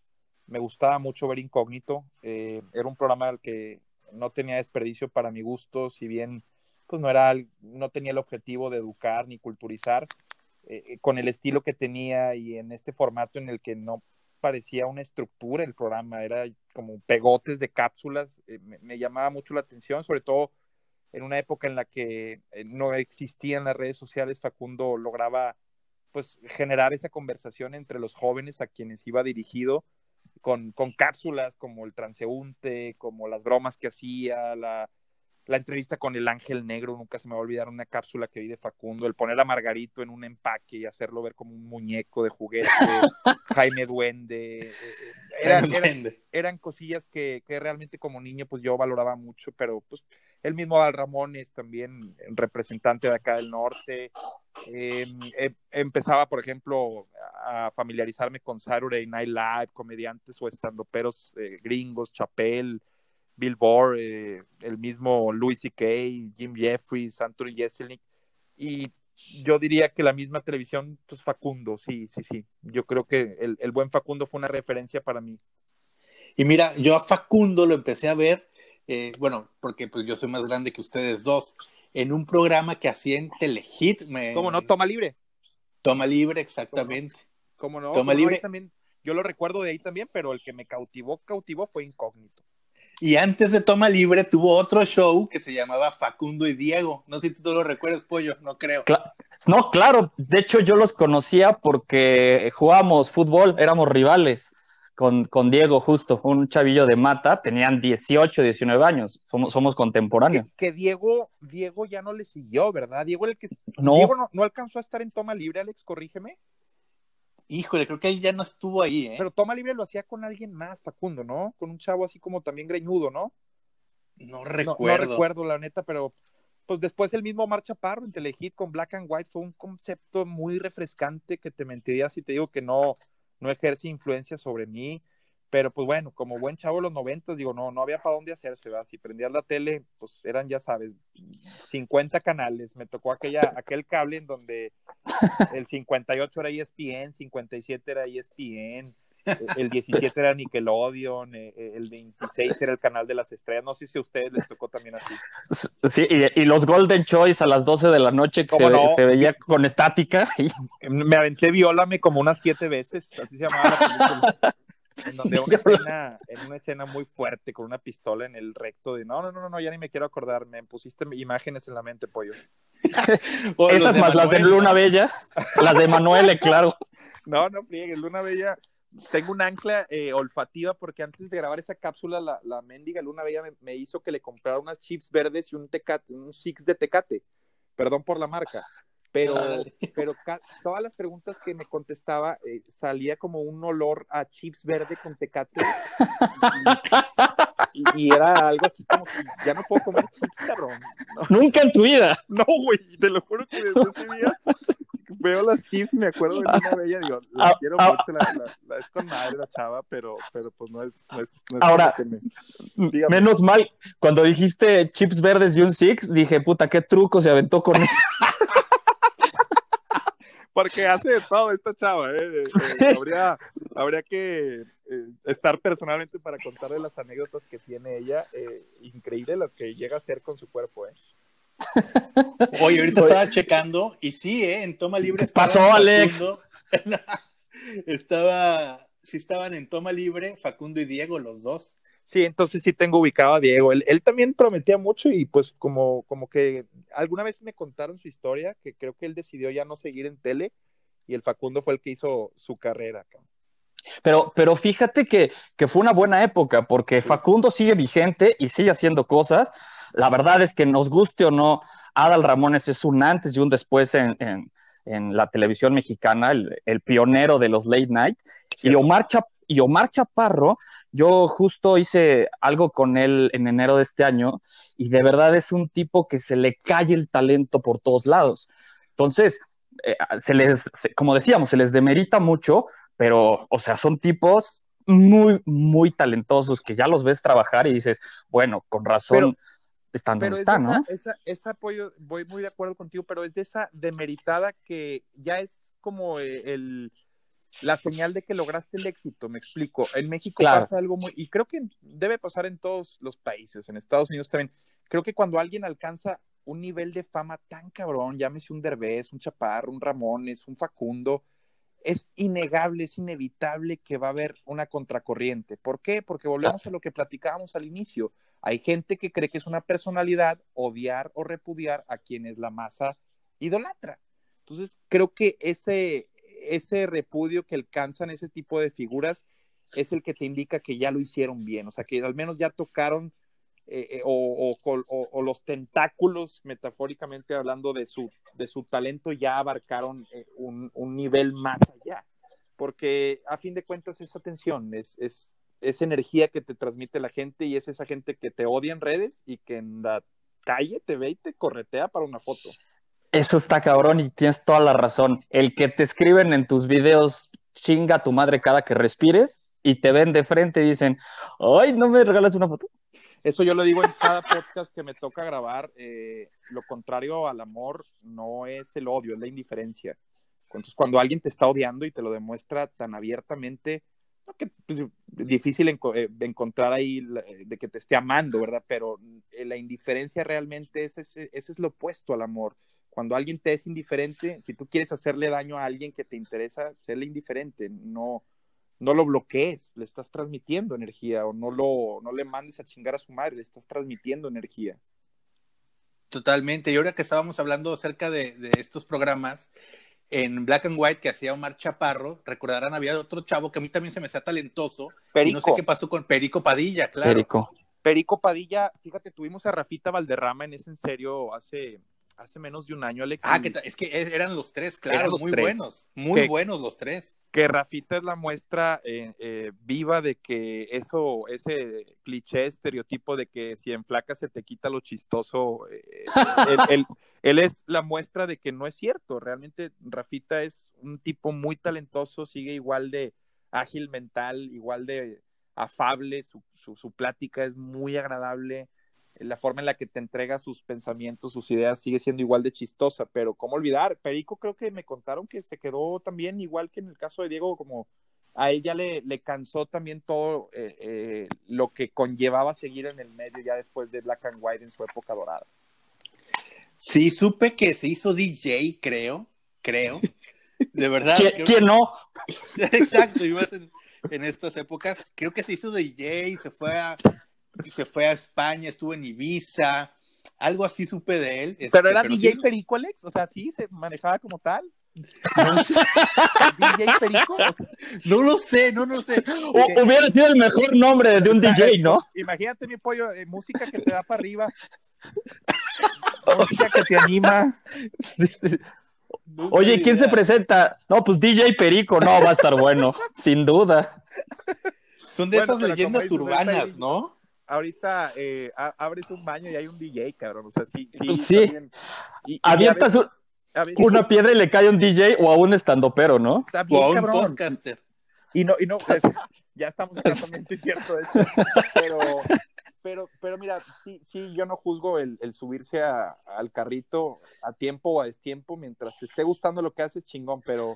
me gustaba mucho ver Incógnito, eh, era un programa al que no tenía desperdicio para mi gusto, si bien pues no era, no tenía el objetivo de educar ni culturizar, eh, con el estilo que tenía y en este formato en el que no parecía una estructura el programa, era como pegotes de cápsulas, eh, me, llamaba mucho la atención, sobre todo en una época en la que eh, no existían las redes sociales, Facundo lograba pues generar esa conversación entre los jóvenes a quienes iba dirigido con, con cápsulas como el transeúnte, como las bromas que hacía, la, la entrevista con el ángel negro, nunca se me va a olvidar una cápsula que vi de Facundo, el poner a Margarito en un empaque y hacerlo ver como un muñeco de juguete, Jaime Duende, eh, eh, eran, cosillas que, realmente como niño pues yo valoraba mucho, pero pues el mismo Al Ramones también, representante de acá del norte, em, em, empezaba por ejemplo a familiarizarme con Saturday Night Live, comediantes o estandoperos eh, gringos, Chapel, Bill Burr, eh, el mismo Louis C.K., Jim Jeffries, Anthony Jeselnik, y yo diría que la misma televisión, pues Facundo, sí, sí, sí. Yo creo que el, buen Facundo fue una referencia para mí. Y mira, yo a Facundo lo empecé a ver, eh, bueno, porque pues yo soy más grande que ustedes dos, en un programa que hacía en Telehit. Me... ¿Cómo no? Toma Libre. Toma Libre, exactamente. ¿Cómo no? Toma Libre. También, yo lo recuerdo de ahí también, pero el que me cautivó, cautivó fue Incógnito. Y antes de Toma Libre tuvo otro show que se llamaba Facundo y Diego. No sé si tú lo recuerdas, Pollo, no creo. no, claro. De hecho, yo los conocía porque jugábamos fútbol, éramos rivales con, con Diego, justo, un chavillo de mata. Tenían 18, 19 años. Somos, somos contemporáneos. Que, Diego, Diego ya no le siguió, ¿verdad? Diego, el que, no. Diego no, no alcanzó a estar en Toma Libre, Alex, corrígeme. Híjole, creo que él ya no estuvo ahí, ¿eh? Pero Toma Libre lo hacía con alguien más, Facundo, ¿no? Con un chavo así como también greñudo, ¿no? No recuerdo. No, recuerdo, la neta, pero pues después el mismo Marcha Parro en Telehit con Black and White fue un concepto muy refrescante que te mentiría si te digo que no, no ejerce influencia sobre mí. Pero pues bueno, como buen chavo de los noventas, digo, no, no había para dónde hacerse, ¿verdad? Si prendías la tele, pues eran, ya sabes, 50 canales. Me tocó aquella, aquel cable en donde el 58 era ESPN, 57 era ESPN, el 17 era Nickelodeon, eh, eh, el 26 era el canal de las estrellas. No sé si a ustedes les tocó también así. Sí, y, los Golden Choice a las 12 de la noche que se, veía con estática. Me aventé Viólame como unas siete veces, así se llamaba la en donde una escena, en una escena muy fuerte con una pistola en el recto de no, no, no, no, ya ni me quiero acordar, me pusiste imágenes en la mente, pollo. Esas más las de Luna Bella, las de Manuele, claro. No, no friegues, Luna Bella. Tengo un ancla eh, olfativa porque antes de grabar esa cápsula, la, la mendiga Luna Bella me, hizo que le comprara unas chips verdes y un tecate, un six de tecate. Perdón por la marca. Pero, pero todas las preguntas que me contestaba eh, salía como un olor a chips verde con tecate y, era algo así como que ya no puedo comer chips, cabrón. Nunca en tu vida. No, güey, te lo juro que desde ese día veo las chips y me acuerdo de una de ellas, digo, la ah, quiero ah, mucho, la, la, es con madre la chava, pero, pero pues no es, no es, Ahora, menos mal, cuando dijiste chips verdes y un six, dije, puta, qué truco se aventó con eso. Porque hace de todo esta chava, ¿eh? eh habría, habría que eh, estar personalmente para contarle las anécdotas que tiene ella. Eh, increíble lo que llega a hacer con su cuerpo, ¿eh? Oye, ahorita estaba checando y sí, ¿eh? En toma libre. Pasó, Alex. estaba, sí estaban en toma libre Facundo y Diego, los dos. Sí, entonces sí tengo ubicado a Diego. Él, también prometía mucho y pues como, como que alguna vez me contaron su historia, que creo que él decidió ya no seguir en tele y el Facundo fue el que hizo su carrera. Pero, pero fíjate que, que fue una buena época porque Facundo sigue vigente y sigue haciendo cosas. La verdad es que nos guste o no, Adal Ramones es un antes y un después en, la televisión mexicana, el, pionero de los late night. Y, Omar y Omar Chaparro yo justo hice algo con él en enero de este año y de verdad es un tipo que se le cae el talento por todos lados. Entonces, eh, se les, como decíamos, se les demerita mucho, pero, o sea, son tipos muy, muy talentosos que ya los ves trabajar y dices, bueno, con razón están donde están, ¿no? ese apoyo, voy muy de acuerdo contigo, pero es de esa demeritada que ya es como eh, el la señal de que lograste el éxito, me explico. En México pasa algo muy, y creo que debe pasar en todos los países, en Estados Unidos también. Creo que cuando alguien alcanza un nivel de fama tan cabrón, llámese un Derbez, un Chaparro, un Ramones, un Facundo, es innegable, es inevitable que va a haber una contracorriente. ¿Por qué? Porque volvemos a lo que platicábamos al inicio. Hay gente que cree que es una personalidad odiar o repudiar a quienes la masa idolatra. Entonces, creo que ese, ese repudio que alcanzan ese tipo de figuras es el que te indica que ya lo hicieron bien, o sea, que al menos ya tocaron eh, eh, o, los tentáculos, metafóricamente hablando de su, de su talento, ya abarcaron eh, un, nivel más allá. Porque a fin de cuentas es atención, es, es, es energía que te transmite la gente y es esa gente que te odia en redes y que en la calle te ve y te corretea para una foto. Eso está cabrón y tienes toda la razón. El que te escriben en tus videos, chinga tu madre cada que respires y te ven de frente y dicen, ay, ¿no me regalas una foto? Eso yo lo digo en cada podcast que me toca grabar. Eh, lo contrario al amor no es el odio, es la indiferencia. Entonces, cuando alguien te está odiando y te lo demuestra tan abiertamente, no que pues, difícil eh, encontrar ahí de que te esté amando, ¿verdad? Pero eh, la indiferencia realmente es ese, ese es lo opuesto al amor cuando alguien te es indiferente, si tú quieres hacerle daño a alguien que te interesa, serle indiferente, no, no lo bloquees, le estás transmitiendo energía o no, lo, no le mandes a chingar a su madre, le estás transmitiendo energía. Totalmente. Y ahora que estábamos hablando acerca de, estos programas, en Black and White que hacía Omar Chaparro, recordarán, había otro chavo que a mí también se me hacía talentoso. Perico. no sé qué pasó con Perico Padilla, claro. Perico. Perico Padilla, fíjate, tuvimos a Rafita Valderrama en ese en serio hace hace menos de un año, Alex. Ah, que es que eran los tres, claro, muy buenos, muy buenos los tres. Que Rafita es la muestra eh, eh, viva de que eso, ese cliché, estereotipo de que si en flaca se te quita lo chistoso, eh, él, es la muestra de que no es cierto. Realmente Rafita es un tipo muy talentoso, sigue igual de ágil mental, igual de afable, su, su, su plática es muy agradable la forma en la que te entrega sus pensamientos, sus ideas, sigue siendo igual de chistosa, pero ¿cómo olvidar? Perico creo que me contaron que se quedó también igual que en el caso de Diego, como a él ya le, le cansó también todo eh, eh, lo que conllevaba seguir en el medio ya después de Black and White en su época dorada. Sí, supe que se hizo DJ, creo, creo. De verdad. ¿Quién, no? Exacto, y más en, en estas épocas. Creo que se hizo DJ, se fue a, se fue a España, estuvo en Ibiza, algo así supe de él. Este, pero era DJ Perico, Alex, o sea, sí, se manejaba como tal. No sé. DJ Perico. No lo sé, no lo sé. hubiera sido el mejor nombre de un DJ, ¿no? Imagínate mi pollo, eh, música que te da para arriba. música que te anima. Oye, ¿quién se presenta? No, pues DJ Perico, no, va a estar bueno, sin duda. Son de esas leyendas urbanas, ¿no? Ahorita eh, abres un baño y hay un DJ, cabrón. O sea, sí, sí. Sí. Y, Avientas una piedra y le cae a un DJ o a un estandopero, ¿no? Está bien, o a un podcaster. Y no, y no, pues, ya estamos acá también, sí, cierto, esto. Pero, pero, pero mira, sí, sí, yo no juzgo el, subirse al carrito a tiempo o a destiempo, mientras te esté gustando lo que haces, chingón, pero,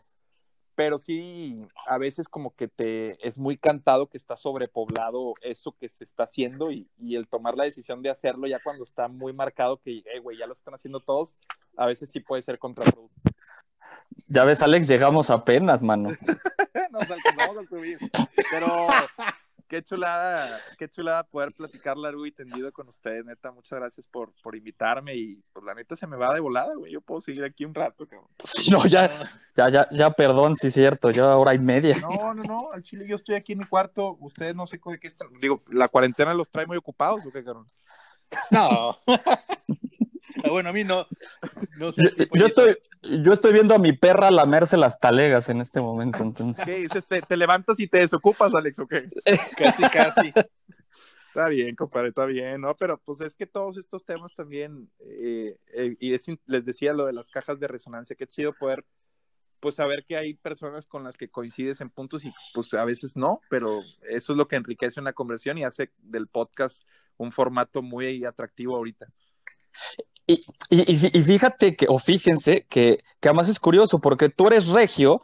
pero sí, a veces como que te es muy cantado que está sobrepoblado eso que se está haciendo y, el tomar la decisión de hacerlo ya cuando está muy marcado que, eh, güey, ya lo están haciendo todos, a veces sí puede ser contraproductivo. Ya ves, Alex, llegamos apenas, mano. Nos alcanzamos a subir. Pero qué chulada, qué chulada poder platicar largo y tendido con ustedes, neta. Muchas gracias por, por invitarme y pues la neta se me va de volada, güey. Yo puedo seguir aquí un rato, cabrón. Sí, no, ya, ya, ya, ya, perdón, sí es cierto, ya hora y media. No, no, no, al chile yo estoy aquí en mi cuarto, ustedes no sé qué están, digo, la cuarentena los trae muy ocupados, ¿o qué, cabrón? No. Ah, bueno, a mí no. no sé yo, estoy, yo estoy viendo a mi perra lamerse las talegas en este momento. Entonces. ¿Qué dices? ¿Te, levantas y te desocupas, Alex, o qué? casi, casi. Está bien, compadre, está bien, ¿no? Pero pues es que todos estos temas también, eh, eh, y les decía lo de las cajas de resonancia, qué chido poder, pues saber que hay personas con las que coincides en puntos y pues a veces no, pero eso es lo que enriquece una conversación y hace del podcast un formato muy atractivo ahorita. Y, fíjate que, o fíjense que, que además es curioso, porque tú eres regio,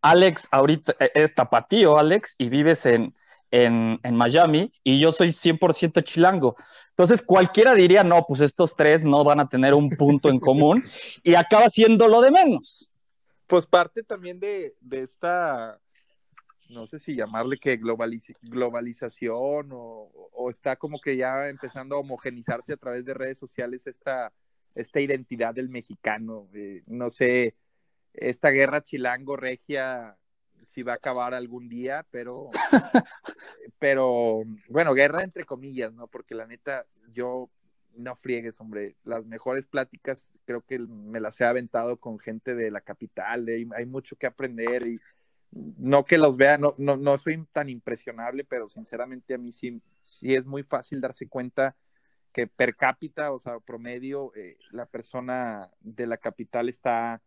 Alex ahorita e, es tapatío, Alex, y vives en, en, Miami, y yo soy 100% chilango. Entonces cualquiera diría, no, pues estos tres no van a tener un punto en común, y acaba siendo lo de menos. Pues parte también de, de esta no sé si llamarle que globalización o, está como que ya empezando a homogenizarse a través de redes sociales esta, esta identidad del mexicano. Eh, no sé, esta guerra chilango-regia si va a acabar algún día, pero, pero bueno, guerra entre comillas, ¿no? Porque la neta, yo no friegues, hombre, las mejores pláticas creo que me las he aventado con gente de la capital, hay mucho que aprender y no que los vea, no, no, no soy tan impresionable, pero sinceramente a mí sí, sí es muy fácil darse cuenta que per cápita, o sea, promedio, eh, la persona de la capital está,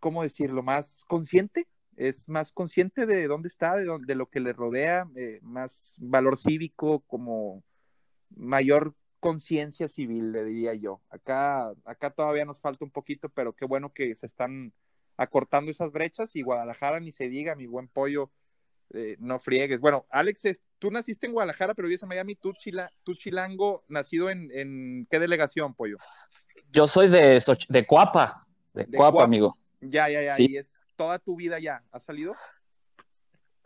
¿cómo decirlo?, más consciente, es más consciente de dónde está, de, de lo que le rodea, eh, más valor cívico, como mayor conciencia civil, le diría yo. Acá, acá todavía nos falta un poquito, pero qué bueno que se están acortando esas brechas y Guadalajara ni se diga, mi buen pollo, eh, no friegues. Bueno, Alex, tú naciste en Guadalajara, pero vives en Miami, tú, chila, tú chilango, nacido en, qué delegación, pollo? Yo soy de, de Cuapa, de, Cuapa, amigo. Ya, ya, ya, y es toda tu vida ya, ¿has salido?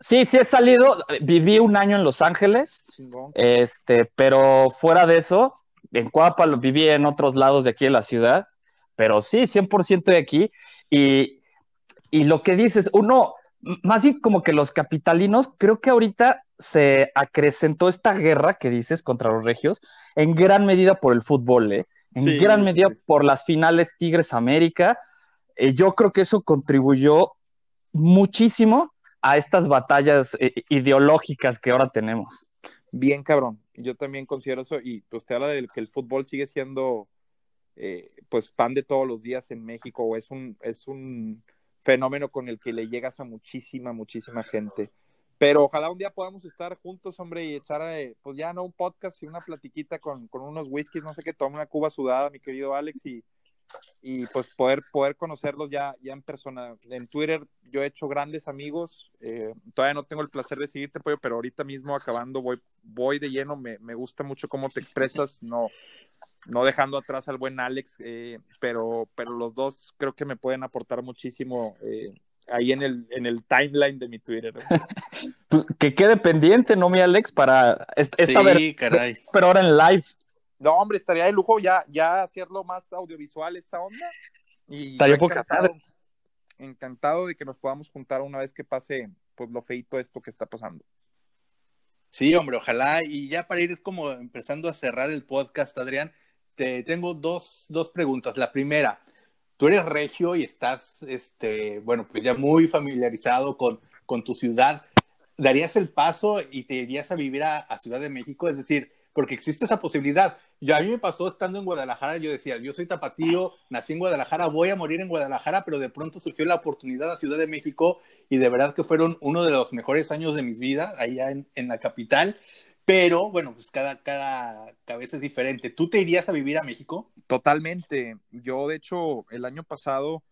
Sí, sí he salido, viví un año en Los Ángeles, este, pero fuera de eso, en Cuapa lo viví en otros lados de aquí en la ciudad, pero sí, 100% de aquí, y y lo que dices, uno, más bien como que los capitalinos, creo que ahorita se acrecentó esta guerra que dices contra los regios, en gran medida por el fútbol, ¿eh? en gran medida por las finales Tigres América. Eh, yo creo que eso contribuyó muchísimo a estas batallas eh, ideológicas que ahora tenemos. Bien, cabrón. Yo también considero eso y pues te habla de que el fútbol sigue siendo eh, pues pan de todos los días en México o es un, es un fenómeno con el que le llegas a muchísima, muchísima gente. Pero ojalá un día podamos estar juntos, hombre, y echar, eh, pues ya no un podcast y una platiquita con, con unos whiskies, no sé qué, tome una cuba sudada, mi querido Alex, y, y pues poder, poder conocerlos ya, ya en persona. En Twitter yo he hecho grandes amigos, eh, todavía no tengo el placer de seguirte, pero ahorita mismo acabando voy, voy de lleno, me, me gusta mucho cómo te expresas, no, no dejando atrás al buen Alex, eh, pero, pero los dos creo que me pueden aportar muchísimo. Eh, ahí en el, en el timeline de mi Twitter. Pues, que quede pendiente, ¿no, mi Alex? Para esta sí, caray. Pero ahora en live. No, hombre, estaría de lujo ya, ya hacerlo más audiovisual esta onda. Y estaría encantado, encantado de que nos podamos juntar una vez que pase pues lo feito esto que está pasando. Sí, hombre, ojalá. Y ya para ir como empezando a cerrar el podcast, Adrián, te tengo dos, dos preguntas. La primera, tú eres regio y estás, este, bueno, pues ya muy familiarizado con, con tu ciudad, ¿darías el paso y te irías a vivir a, a Ciudad de México? Es decir, porque existe esa posibilidad. Yo, a mí me pasó estando en Guadalajara, yo decía, yo soy tapatío, nací en Guadalajara, voy a morir en Guadalajara, pero de pronto surgió la oportunidad a Ciudad de México y de verdad que fueron uno de los mejores años de mis vidas allá en, en la capital. Pero bueno, pues cada, cada cabeza es diferente. ¿Tú te irías a vivir a México? Totalmente. Yo, de hecho, el año pasado,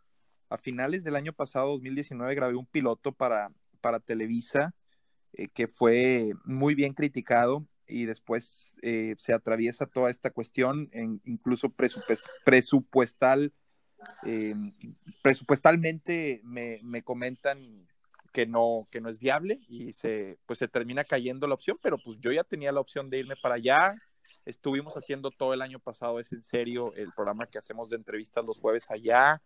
a finales del año pasado, 2019, grabé un piloto para, para Televisa eh, que fue muy bien criticado y después eh, se atraviesa toda esta cuestión, en, incluso presupuestal. Eh, presupuestalmente me, me, comentan que no, que no es viable y se, pues se termina cayendo la opción, pero pues yo ya tenía la opción de irme para allá. Estuvimos haciendo todo el año pasado, es en serio, el programa que hacemos de entrevistas los jueves allá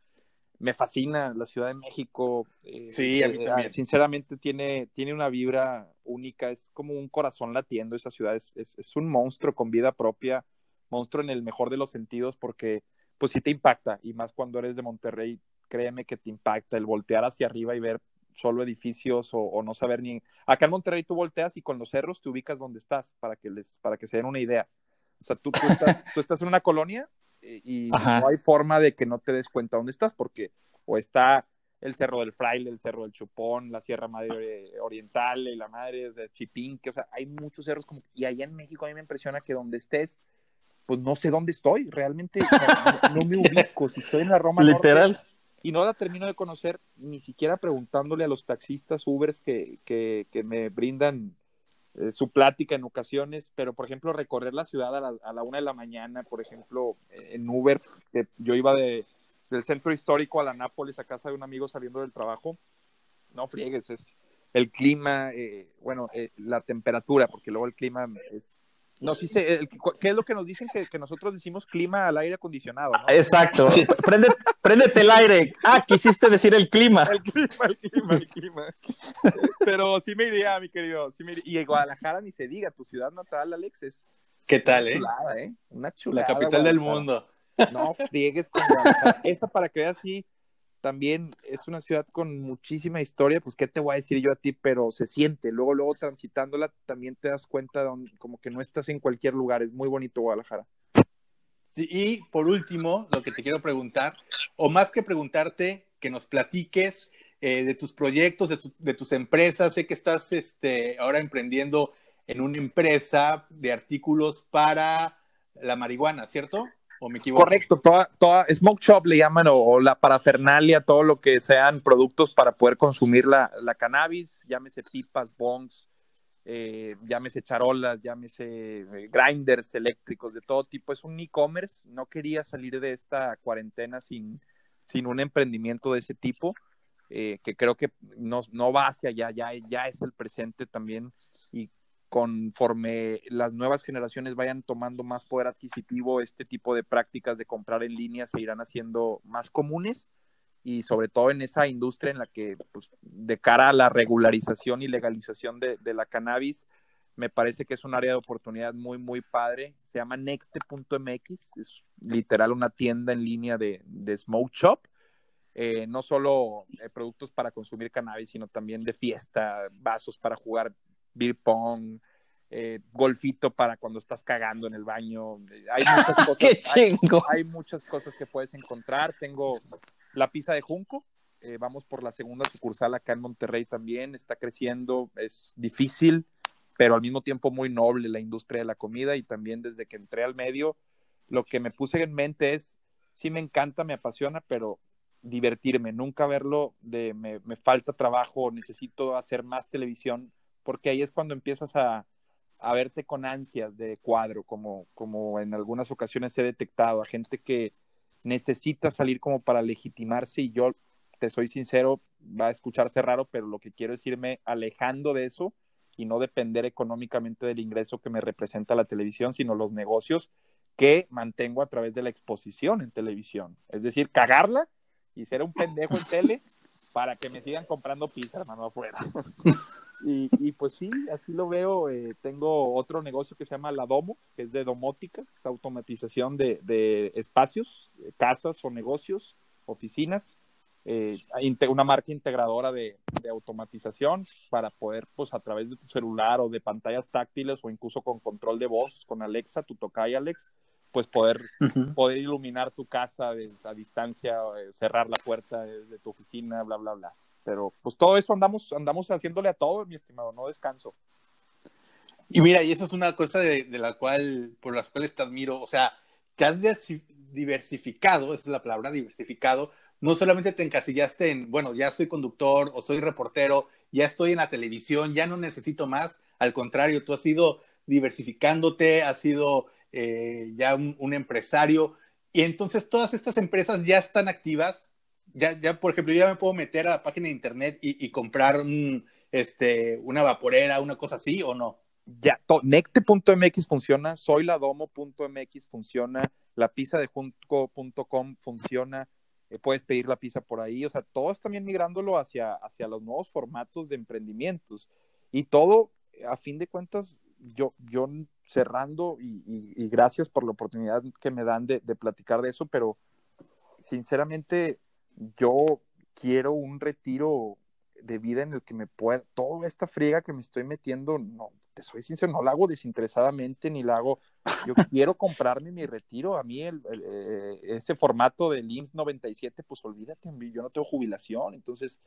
me fascina la Ciudad de México. Eh, sí, a mí eh, también. Sinceramente tiene, tiene una vibra única, es como un corazón latiendo esa ciudad, es, es, un monstruo con vida propia, monstruo en el mejor de los sentidos porque pues sí te impacta y más cuando eres de Monterrey, créeme que te impacta el voltear hacia arriba y ver solo edificios o, no saber ni... Acá en Monterrey tú volteas y con los cerros te ubicas donde estás para que, les, para que se den una idea. O sea, tú, tú, estás, tú estás en una colonia eh, y no hay forma de que no te des cuenta dónde estás, porque o está el Cerro del Fraile, el Cerro del Chupón, la Sierra Madre Oriental, y la Madre de Chipín, que, o sea, hay muchos cerros como, y allá en México a mí me impresiona que donde estés, pues no sé dónde estoy, realmente no, me ubico, si estoy en la Roma Literal. y no la termino de conocer ni siquiera preguntándole a los taxistas Ubers que, que, que me brindan eh, su plática en ocasiones, pero por ejemplo recorrer la ciudad a la, a la, una de la mañana, por ejemplo, en Uber, que yo iba de, del centro histórico a la Nápoles a casa de un amigo saliendo del trabajo, no friegues, es el clima, eh, bueno, eh, la temperatura, porque luego el clima es no, sí sé, ¿qué es lo que nos dicen que, que, nosotros decimos clima al aire acondicionado? ¿no? Exacto, Prende, préndete el aire. Ah, quisiste decir el clima. El clima, el clima, el clima. Pero sí me iría, mi querido. Sí me iría. Y Guadalajara ni se diga, tu ciudad natal, Alex, es. ¿Qué tal, eh? Chulada, ¿eh? Una chulada. La capital del mundo. No, friegues con Guadalajara. Esa para que veas, sí, también es una ciudad con muchísima historia, pues qué te voy a decir yo a ti, pero se siente, luego, luego transitándola también te das cuenta de como que no estás en cualquier lugar, es muy bonito Guadalajara. Sí, y por último, lo que te quiero preguntar, o más que preguntarte, que nos platiques eh, de tus proyectos, de, de, tus empresas, sé que estás este, ahora emprendiendo en una empresa de artículos para la marihuana, ¿cierto? Correcto, toda, toda Smoke Shop le llaman o, la parafernalia, todo lo que sean productos para poder consumir la, la cannabis, llámese pipas, bongs, eh, llámese charolas, llámese eh, grinders eléctricos de todo tipo. Es un e-commerce, no quería salir de esta cuarentena sin, sin un emprendimiento de ese tipo, eh, que creo que no, no va hacia allá, ya, ya es el presente también conforme las nuevas generaciones vayan tomando más poder adquisitivo, este tipo de prácticas de comprar en línea se irán haciendo más comunes y sobre todo en esa industria en la que, pues, de cara a la regularización y legalización de, la cannabis, me parece que es un área de oportunidad muy, muy padre. Se llama Nexte.mx, es literal una tienda en línea de, de smoke shop. Eh, no solo eh, productos para consumir cannabis, sino también de fiesta, vasos para jugar beer pong, eh, golfito para cuando estás cagando en el baño. Hay muchas cosas, ¡Qué chingo! Hay, hay, muchas cosas que puedes encontrar. Tengo la pizza de Junco. Eh, vamos por la segunda sucursal acá en Monterrey también. Está creciendo, es difícil, pero al mismo tiempo muy noble la industria de la comida. Y también desde que entré al medio, lo que me puse en mente es, sí me encanta, me apasiona, pero divertirme, nunca verlo de me, me falta trabajo, necesito hacer más televisión porque ahí es cuando empiezas a, a verte con ansias de cuadro, como, como en algunas ocasiones he detectado, a gente que necesita salir como para legitimarse y yo, te soy sincero, va a escucharse raro, pero lo que quiero es irme alejando de eso y no depender económicamente del ingreso que me representa la televisión, sino los negocios que mantengo a través de la exposición en televisión. Es decir, cagarla y ser un pendejo en tele para que me sigan comprando pizza, hermano, afuera. y, y, pues sí, así lo veo. Eh, tengo otro negocio que se llama La Domo, que es de domótica, es automatización de, de espacios, casas o negocios. oficinas, eh, una marca integradora de, automatización para poder, pues a través de tu celular o de pantallas táctiles o incluso con control de voz, con Alexa, tu y Alex, pues poder, poder iluminar tu casa a distancia, eh, cerrar la puerta de, tu oficina, bla, bla, bla. Pero pues todo eso andamos, andamos haciéndole a todo, mi estimado, no descanso. Y mira, y eso es una cosa de, la cual, por las cuales te admiro, o sea, te has diversificado, esa es la palabra, diversificado, no solamente te encasillaste en, bueno, ya soy conductor o soy reportero, ya estoy en la televisión, ya no necesito más, al contrario, tú has ido diversificándote, has sido eh, ya un, empresario, y entonces todas estas empresas ya están activas, ya, ya por ejemplo, ya me puedo meter a la página de internet y, comprar este, una vaporera, una cosa así, ¿o no? Ya, necte.mx funciona, soyladomo.mx funciona, la pizza de junco.com funciona, eh, puedes pedir la pizza por ahí, o sea, todo es también migrándolo hacia, hacia los nuevos formatos de emprendimientos. Y todo, a fin de cuentas, yo, yo cerrando y, gracias por la oportunidad que me dan de, de, platicar de eso, pero sinceramente yo quiero un retiro de vida en el que me pueda, toda esta friega que me estoy metiendo, no, te soy sincero, no la hago desinteresadamente ni la hago, yo quiero comprarme mi retiro, a mí el, eh, ese formato del IMSS 97, pues olvídate, yo no tengo jubilación, entonces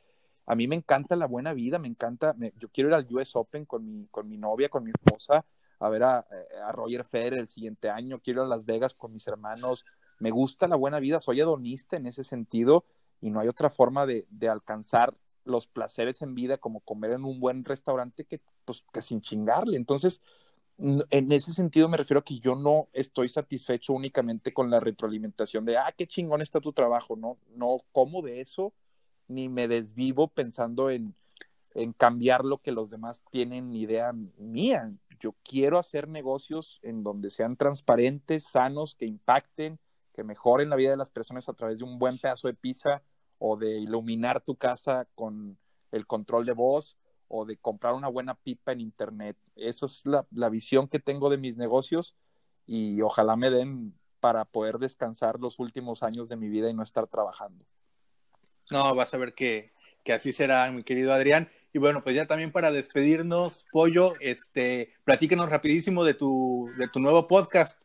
a mí me encanta la buena vida, me encanta, yo quiero ir al US Open con mi, con mi novia, con mi esposa, a ver a, a Roger Federer el siguiente año, quiero ir a Las Vegas con mis hermanos, me gusta la buena vida, soy hedonista en ese sentido y no hay otra forma de, de alcanzar los placeres en vida como comer en un buen restaurante que, pues, que sin chingarle. Entonces, en ese sentido me refiero a que yo no estoy satisfecho únicamente con la retroalimentación de, ah, qué chingón está tu trabajo, no, no como de eso, ni me desvivo pensando en, en cambiar lo que los demás tienen idea mía. Yo quiero hacer negocios en donde sean transparentes, sanos, que impacten, que mejoren la vida de las personas a través de un buen pedazo de pizza, o de iluminar tu casa con el control de voz o de comprar una buena pipa en internet. Esa es la, visión que tengo de mis negocios y ojalá me den para poder descansar los últimos años de mi vida y no estar trabajando. No, vas a ver que, que así será, mi querido Adrián. Y bueno, pues ya también para despedirnos, Pollo, este, platícanos rapidísimo de tu, de tu nuevo podcast.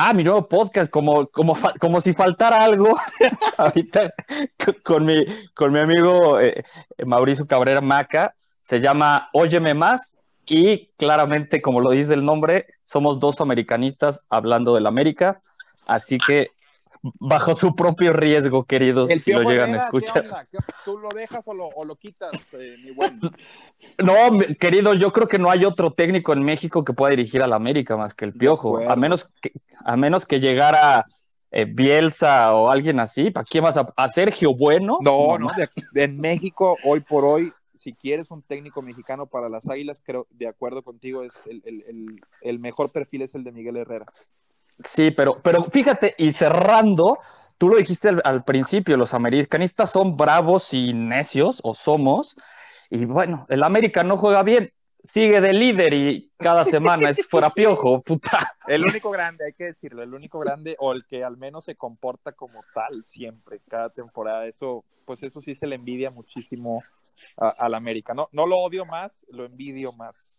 Ah, mi nuevo podcast, como, como, como si faltara algo. Ahorita con mi, con mi amigo eh, Mauricio Cabrera Maca, se llama Óyeme Más y claramente, como lo dice el nombre, somos dos americanistas hablando del América, así que bajo su propio riesgo, queridos, si lo llegan a escuchar. ¿Tú lo dejas o lo, quitas, eh, mi buen? No, querido, yo creo que no hay otro técnico en México que pueda dirigir al América más que el Piojo, a menos que, a menos que llegara eh, Bielsa o alguien así. ¿Para quién vas a, Sergio Bueno? No, no, en México, hoy por hoy, si quieres un técnico mexicano para las Águilas, creo, de acuerdo contigo, es el mejor perfil es el de Miguel Herrera. Sí, pero, pero fíjate, y cerrando, tú lo dijiste al, principio, los americanistas son bravos y necios, o somos, y bueno, el América no juega bien, sigue de líder y cada semana es fuera piojo, puta. El único grande, hay que decirlo, el único grande, o el que al menos se comporta como tal siempre, cada temporada, eso, pues eso sí se le envidia muchísimo al América. No, no lo odio más, lo envidio más.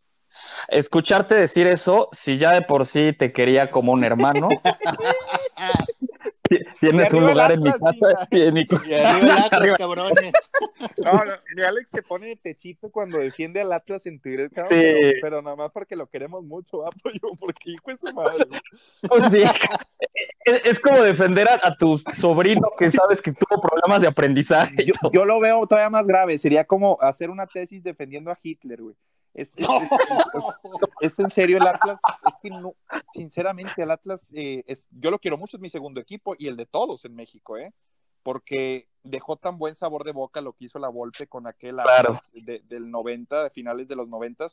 Escucharte decir eso, si ya de por sí te quería como un hermano, tienes un lugar en mi casa. Y, mi... Atlas, cabrones. No, no, mi Alex se pone de pechito cuando defiende al Atlas en Twitter, sí. pero, nada más porque lo queremos mucho, apoyo, porque hijo es su madre. Pues sí, es, como defender a, tu sobrino que sabes que tuvo problemas de aprendizaje. Yo, yo, lo veo todavía más grave, sería como hacer una tesis defendiendo a Hitler, güey. Es, es, en serio el Atlas, es que no, sinceramente el Atlas, eh, es, yo lo quiero mucho, es mi segundo equipo y el de todos en México, ¿eh? porque dejó tan buen sabor de boca lo que hizo la Volpe con aquel Atlas del 90, de finales de los 90,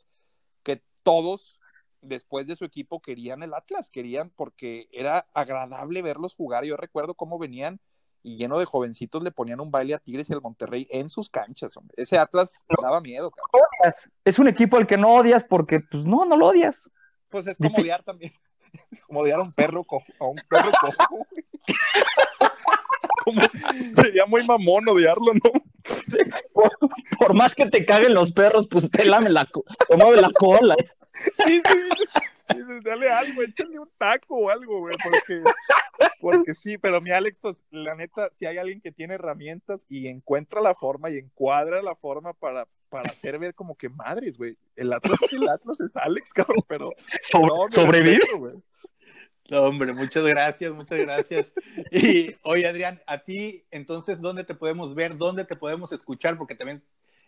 que todos después de su equipo querían el Atlas, querían porque era agradable verlos jugar. Yo recuerdo cómo venían y lleno de jovencitos le ponían un baile a Tigres y al Monterrey en sus canchas, hombre. Ese Atlas daba miedo, cabrón. Es un equipo al que no odias porque, pues no, no lo odias. Pues es como odiar también. Como odiar a un perro cojo, a un perro cojo. como, sería muy mamón odiarlo, ¿no? Por, más que te caguen los perros, pues te lame la, te mueve la cola. Sí, sí, dale algo, échale un taco o algo, güey, porque, porque sí, pero mi Alex, pues, la neta, si hay alguien que tiene herramientas y encuentra la forma y encuadra la forma para, para hacer ver como que madres, güey, el Atlas, el Atlas es Alex, cabrón, pero... sobrevive. No, hombre, muchas gracias, muchas gracias. Y oye, Adrián, a ti, entonces, ¿dónde te podemos ver? ¿Dónde te podemos escuchar? Porque también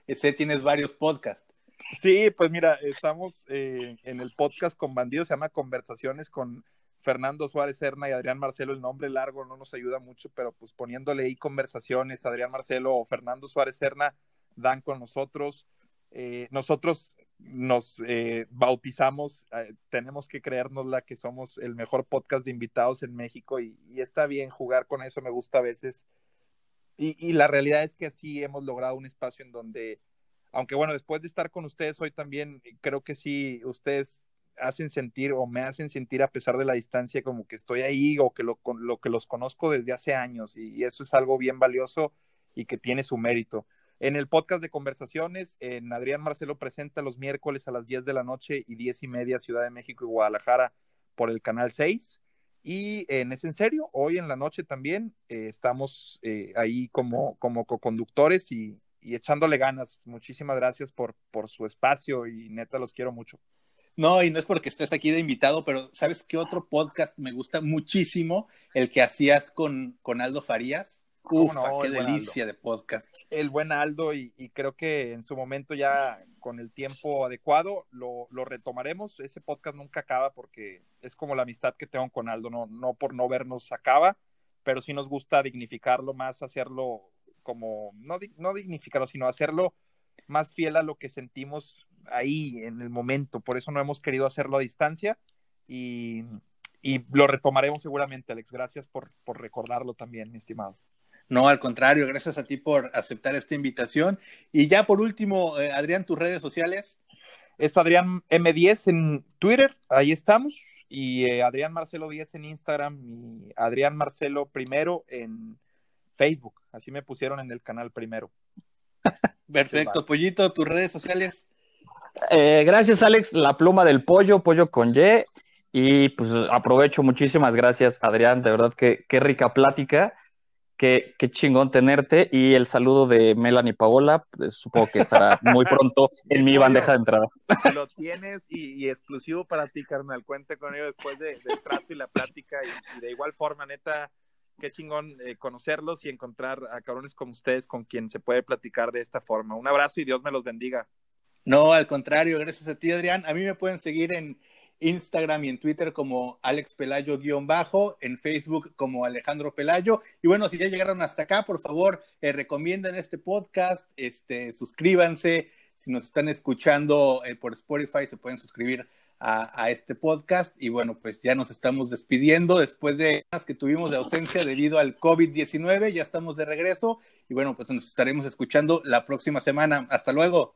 eh, sé tienes varios podcasts. Sí, pues mira, estamos eh, en el podcast con bandidos, se llama Conversaciones con Fernando Suárez Serna y Adrián Marcelo. El nombre largo no nos ayuda mucho, pero pues poniéndole ahí conversaciones, Adrián Marcelo o Fernando Suárez Serna dan con nosotros. Eh, nosotros nos eh, bautizamos, eh, tenemos que creernos la que somos el mejor podcast de invitados en México y, está bien jugar con eso, me gusta a veces. Y, la realidad es que así hemos logrado un espacio en donde, aunque bueno, después de estar con ustedes hoy también, creo que sí, ustedes hacen sentir o me hacen sentir a pesar de la distancia como que estoy ahí o que lo, lo que los conozco desde hace años y eso es algo bien valioso y que tiene su mérito. En el podcast de conversaciones, en Adrián Marcelo presenta los miércoles a las 10 de la noche y 10 y media Ciudad de México y Guadalajara por el canal 6. Y en Es en Serio, hoy en la noche también eh, estamos eh, ahí como, como co-conductores y, y, echándole ganas. Muchísimas gracias por, por su espacio y neta los quiero mucho. No, y no es porque estés aquí de invitado, pero ¿sabes qué otro podcast me gusta muchísimo? El que hacías con, con Aldo Farías. Uf, qué delicia de podcast. El buen Aldo, y, creo que en su momento ya con el tiempo adecuado lo, retomaremos. Ese podcast nunca acaba porque es como la amistad que tengo con Aldo, no, no por no vernos acaba, pero sí nos gusta dignificarlo más, hacerlo como, no, no dignificarlo, sino hacerlo más fiel a lo que sentimos ahí en el momento. Por eso no hemos querido hacerlo a distancia y, y lo retomaremos seguramente, Alex. Gracias por, por recordarlo también, mi estimado. No, al contrario, gracias a ti por aceptar esta invitación. Y ya por último, eh, Adrián, tus redes sociales. Es Adrián M10 en Twitter, ahí estamos. Y eh, Adrián Marcelo 10 en Instagram y Adrián Marcelo primero en Facebook. Así me pusieron en el canal primero. Perfecto, Pollito, tus redes sociales. Eh, gracias, Alex. La pluma del pollo, pollo con Y. Y pues aprovecho, muchísimas gracias, Adrián. De verdad que qué rica plática. Qué, chingón tenerte y el saludo de Melanie Paola, pues, supongo que estará muy pronto en mi bandeja de entrada. Lo tienes y, exclusivo para ti, carnal. Cuente con ello después del trato y la plática y, de igual forma, neta, qué chingón eh, conocerlos y encontrar a cabrones como ustedes con quien se puede platicar de esta forma. Un abrazo y Dios me los bendiga. No, al contrario, gracias a ti, Adrián. A mí me pueden seguir en Instagram y en Twitter como Alex Pelayo-bajo, en Facebook como Alejandro Pelayo. Y bueno, si ya llegaron hasta acá, por favor, eh, recomienden este podcast, este, suscríbanse. Si nos están escuchando eh, por Spotify, se pueden suscribir a, este podcast. Y bueno, pues ya nos estamos despidiendo después de las que tuvimos de ausencia debido al COVID-19. Ya estamos de regreso. Y bueno, pues nos estaremos escuchando la próxima semana. Hasta luego.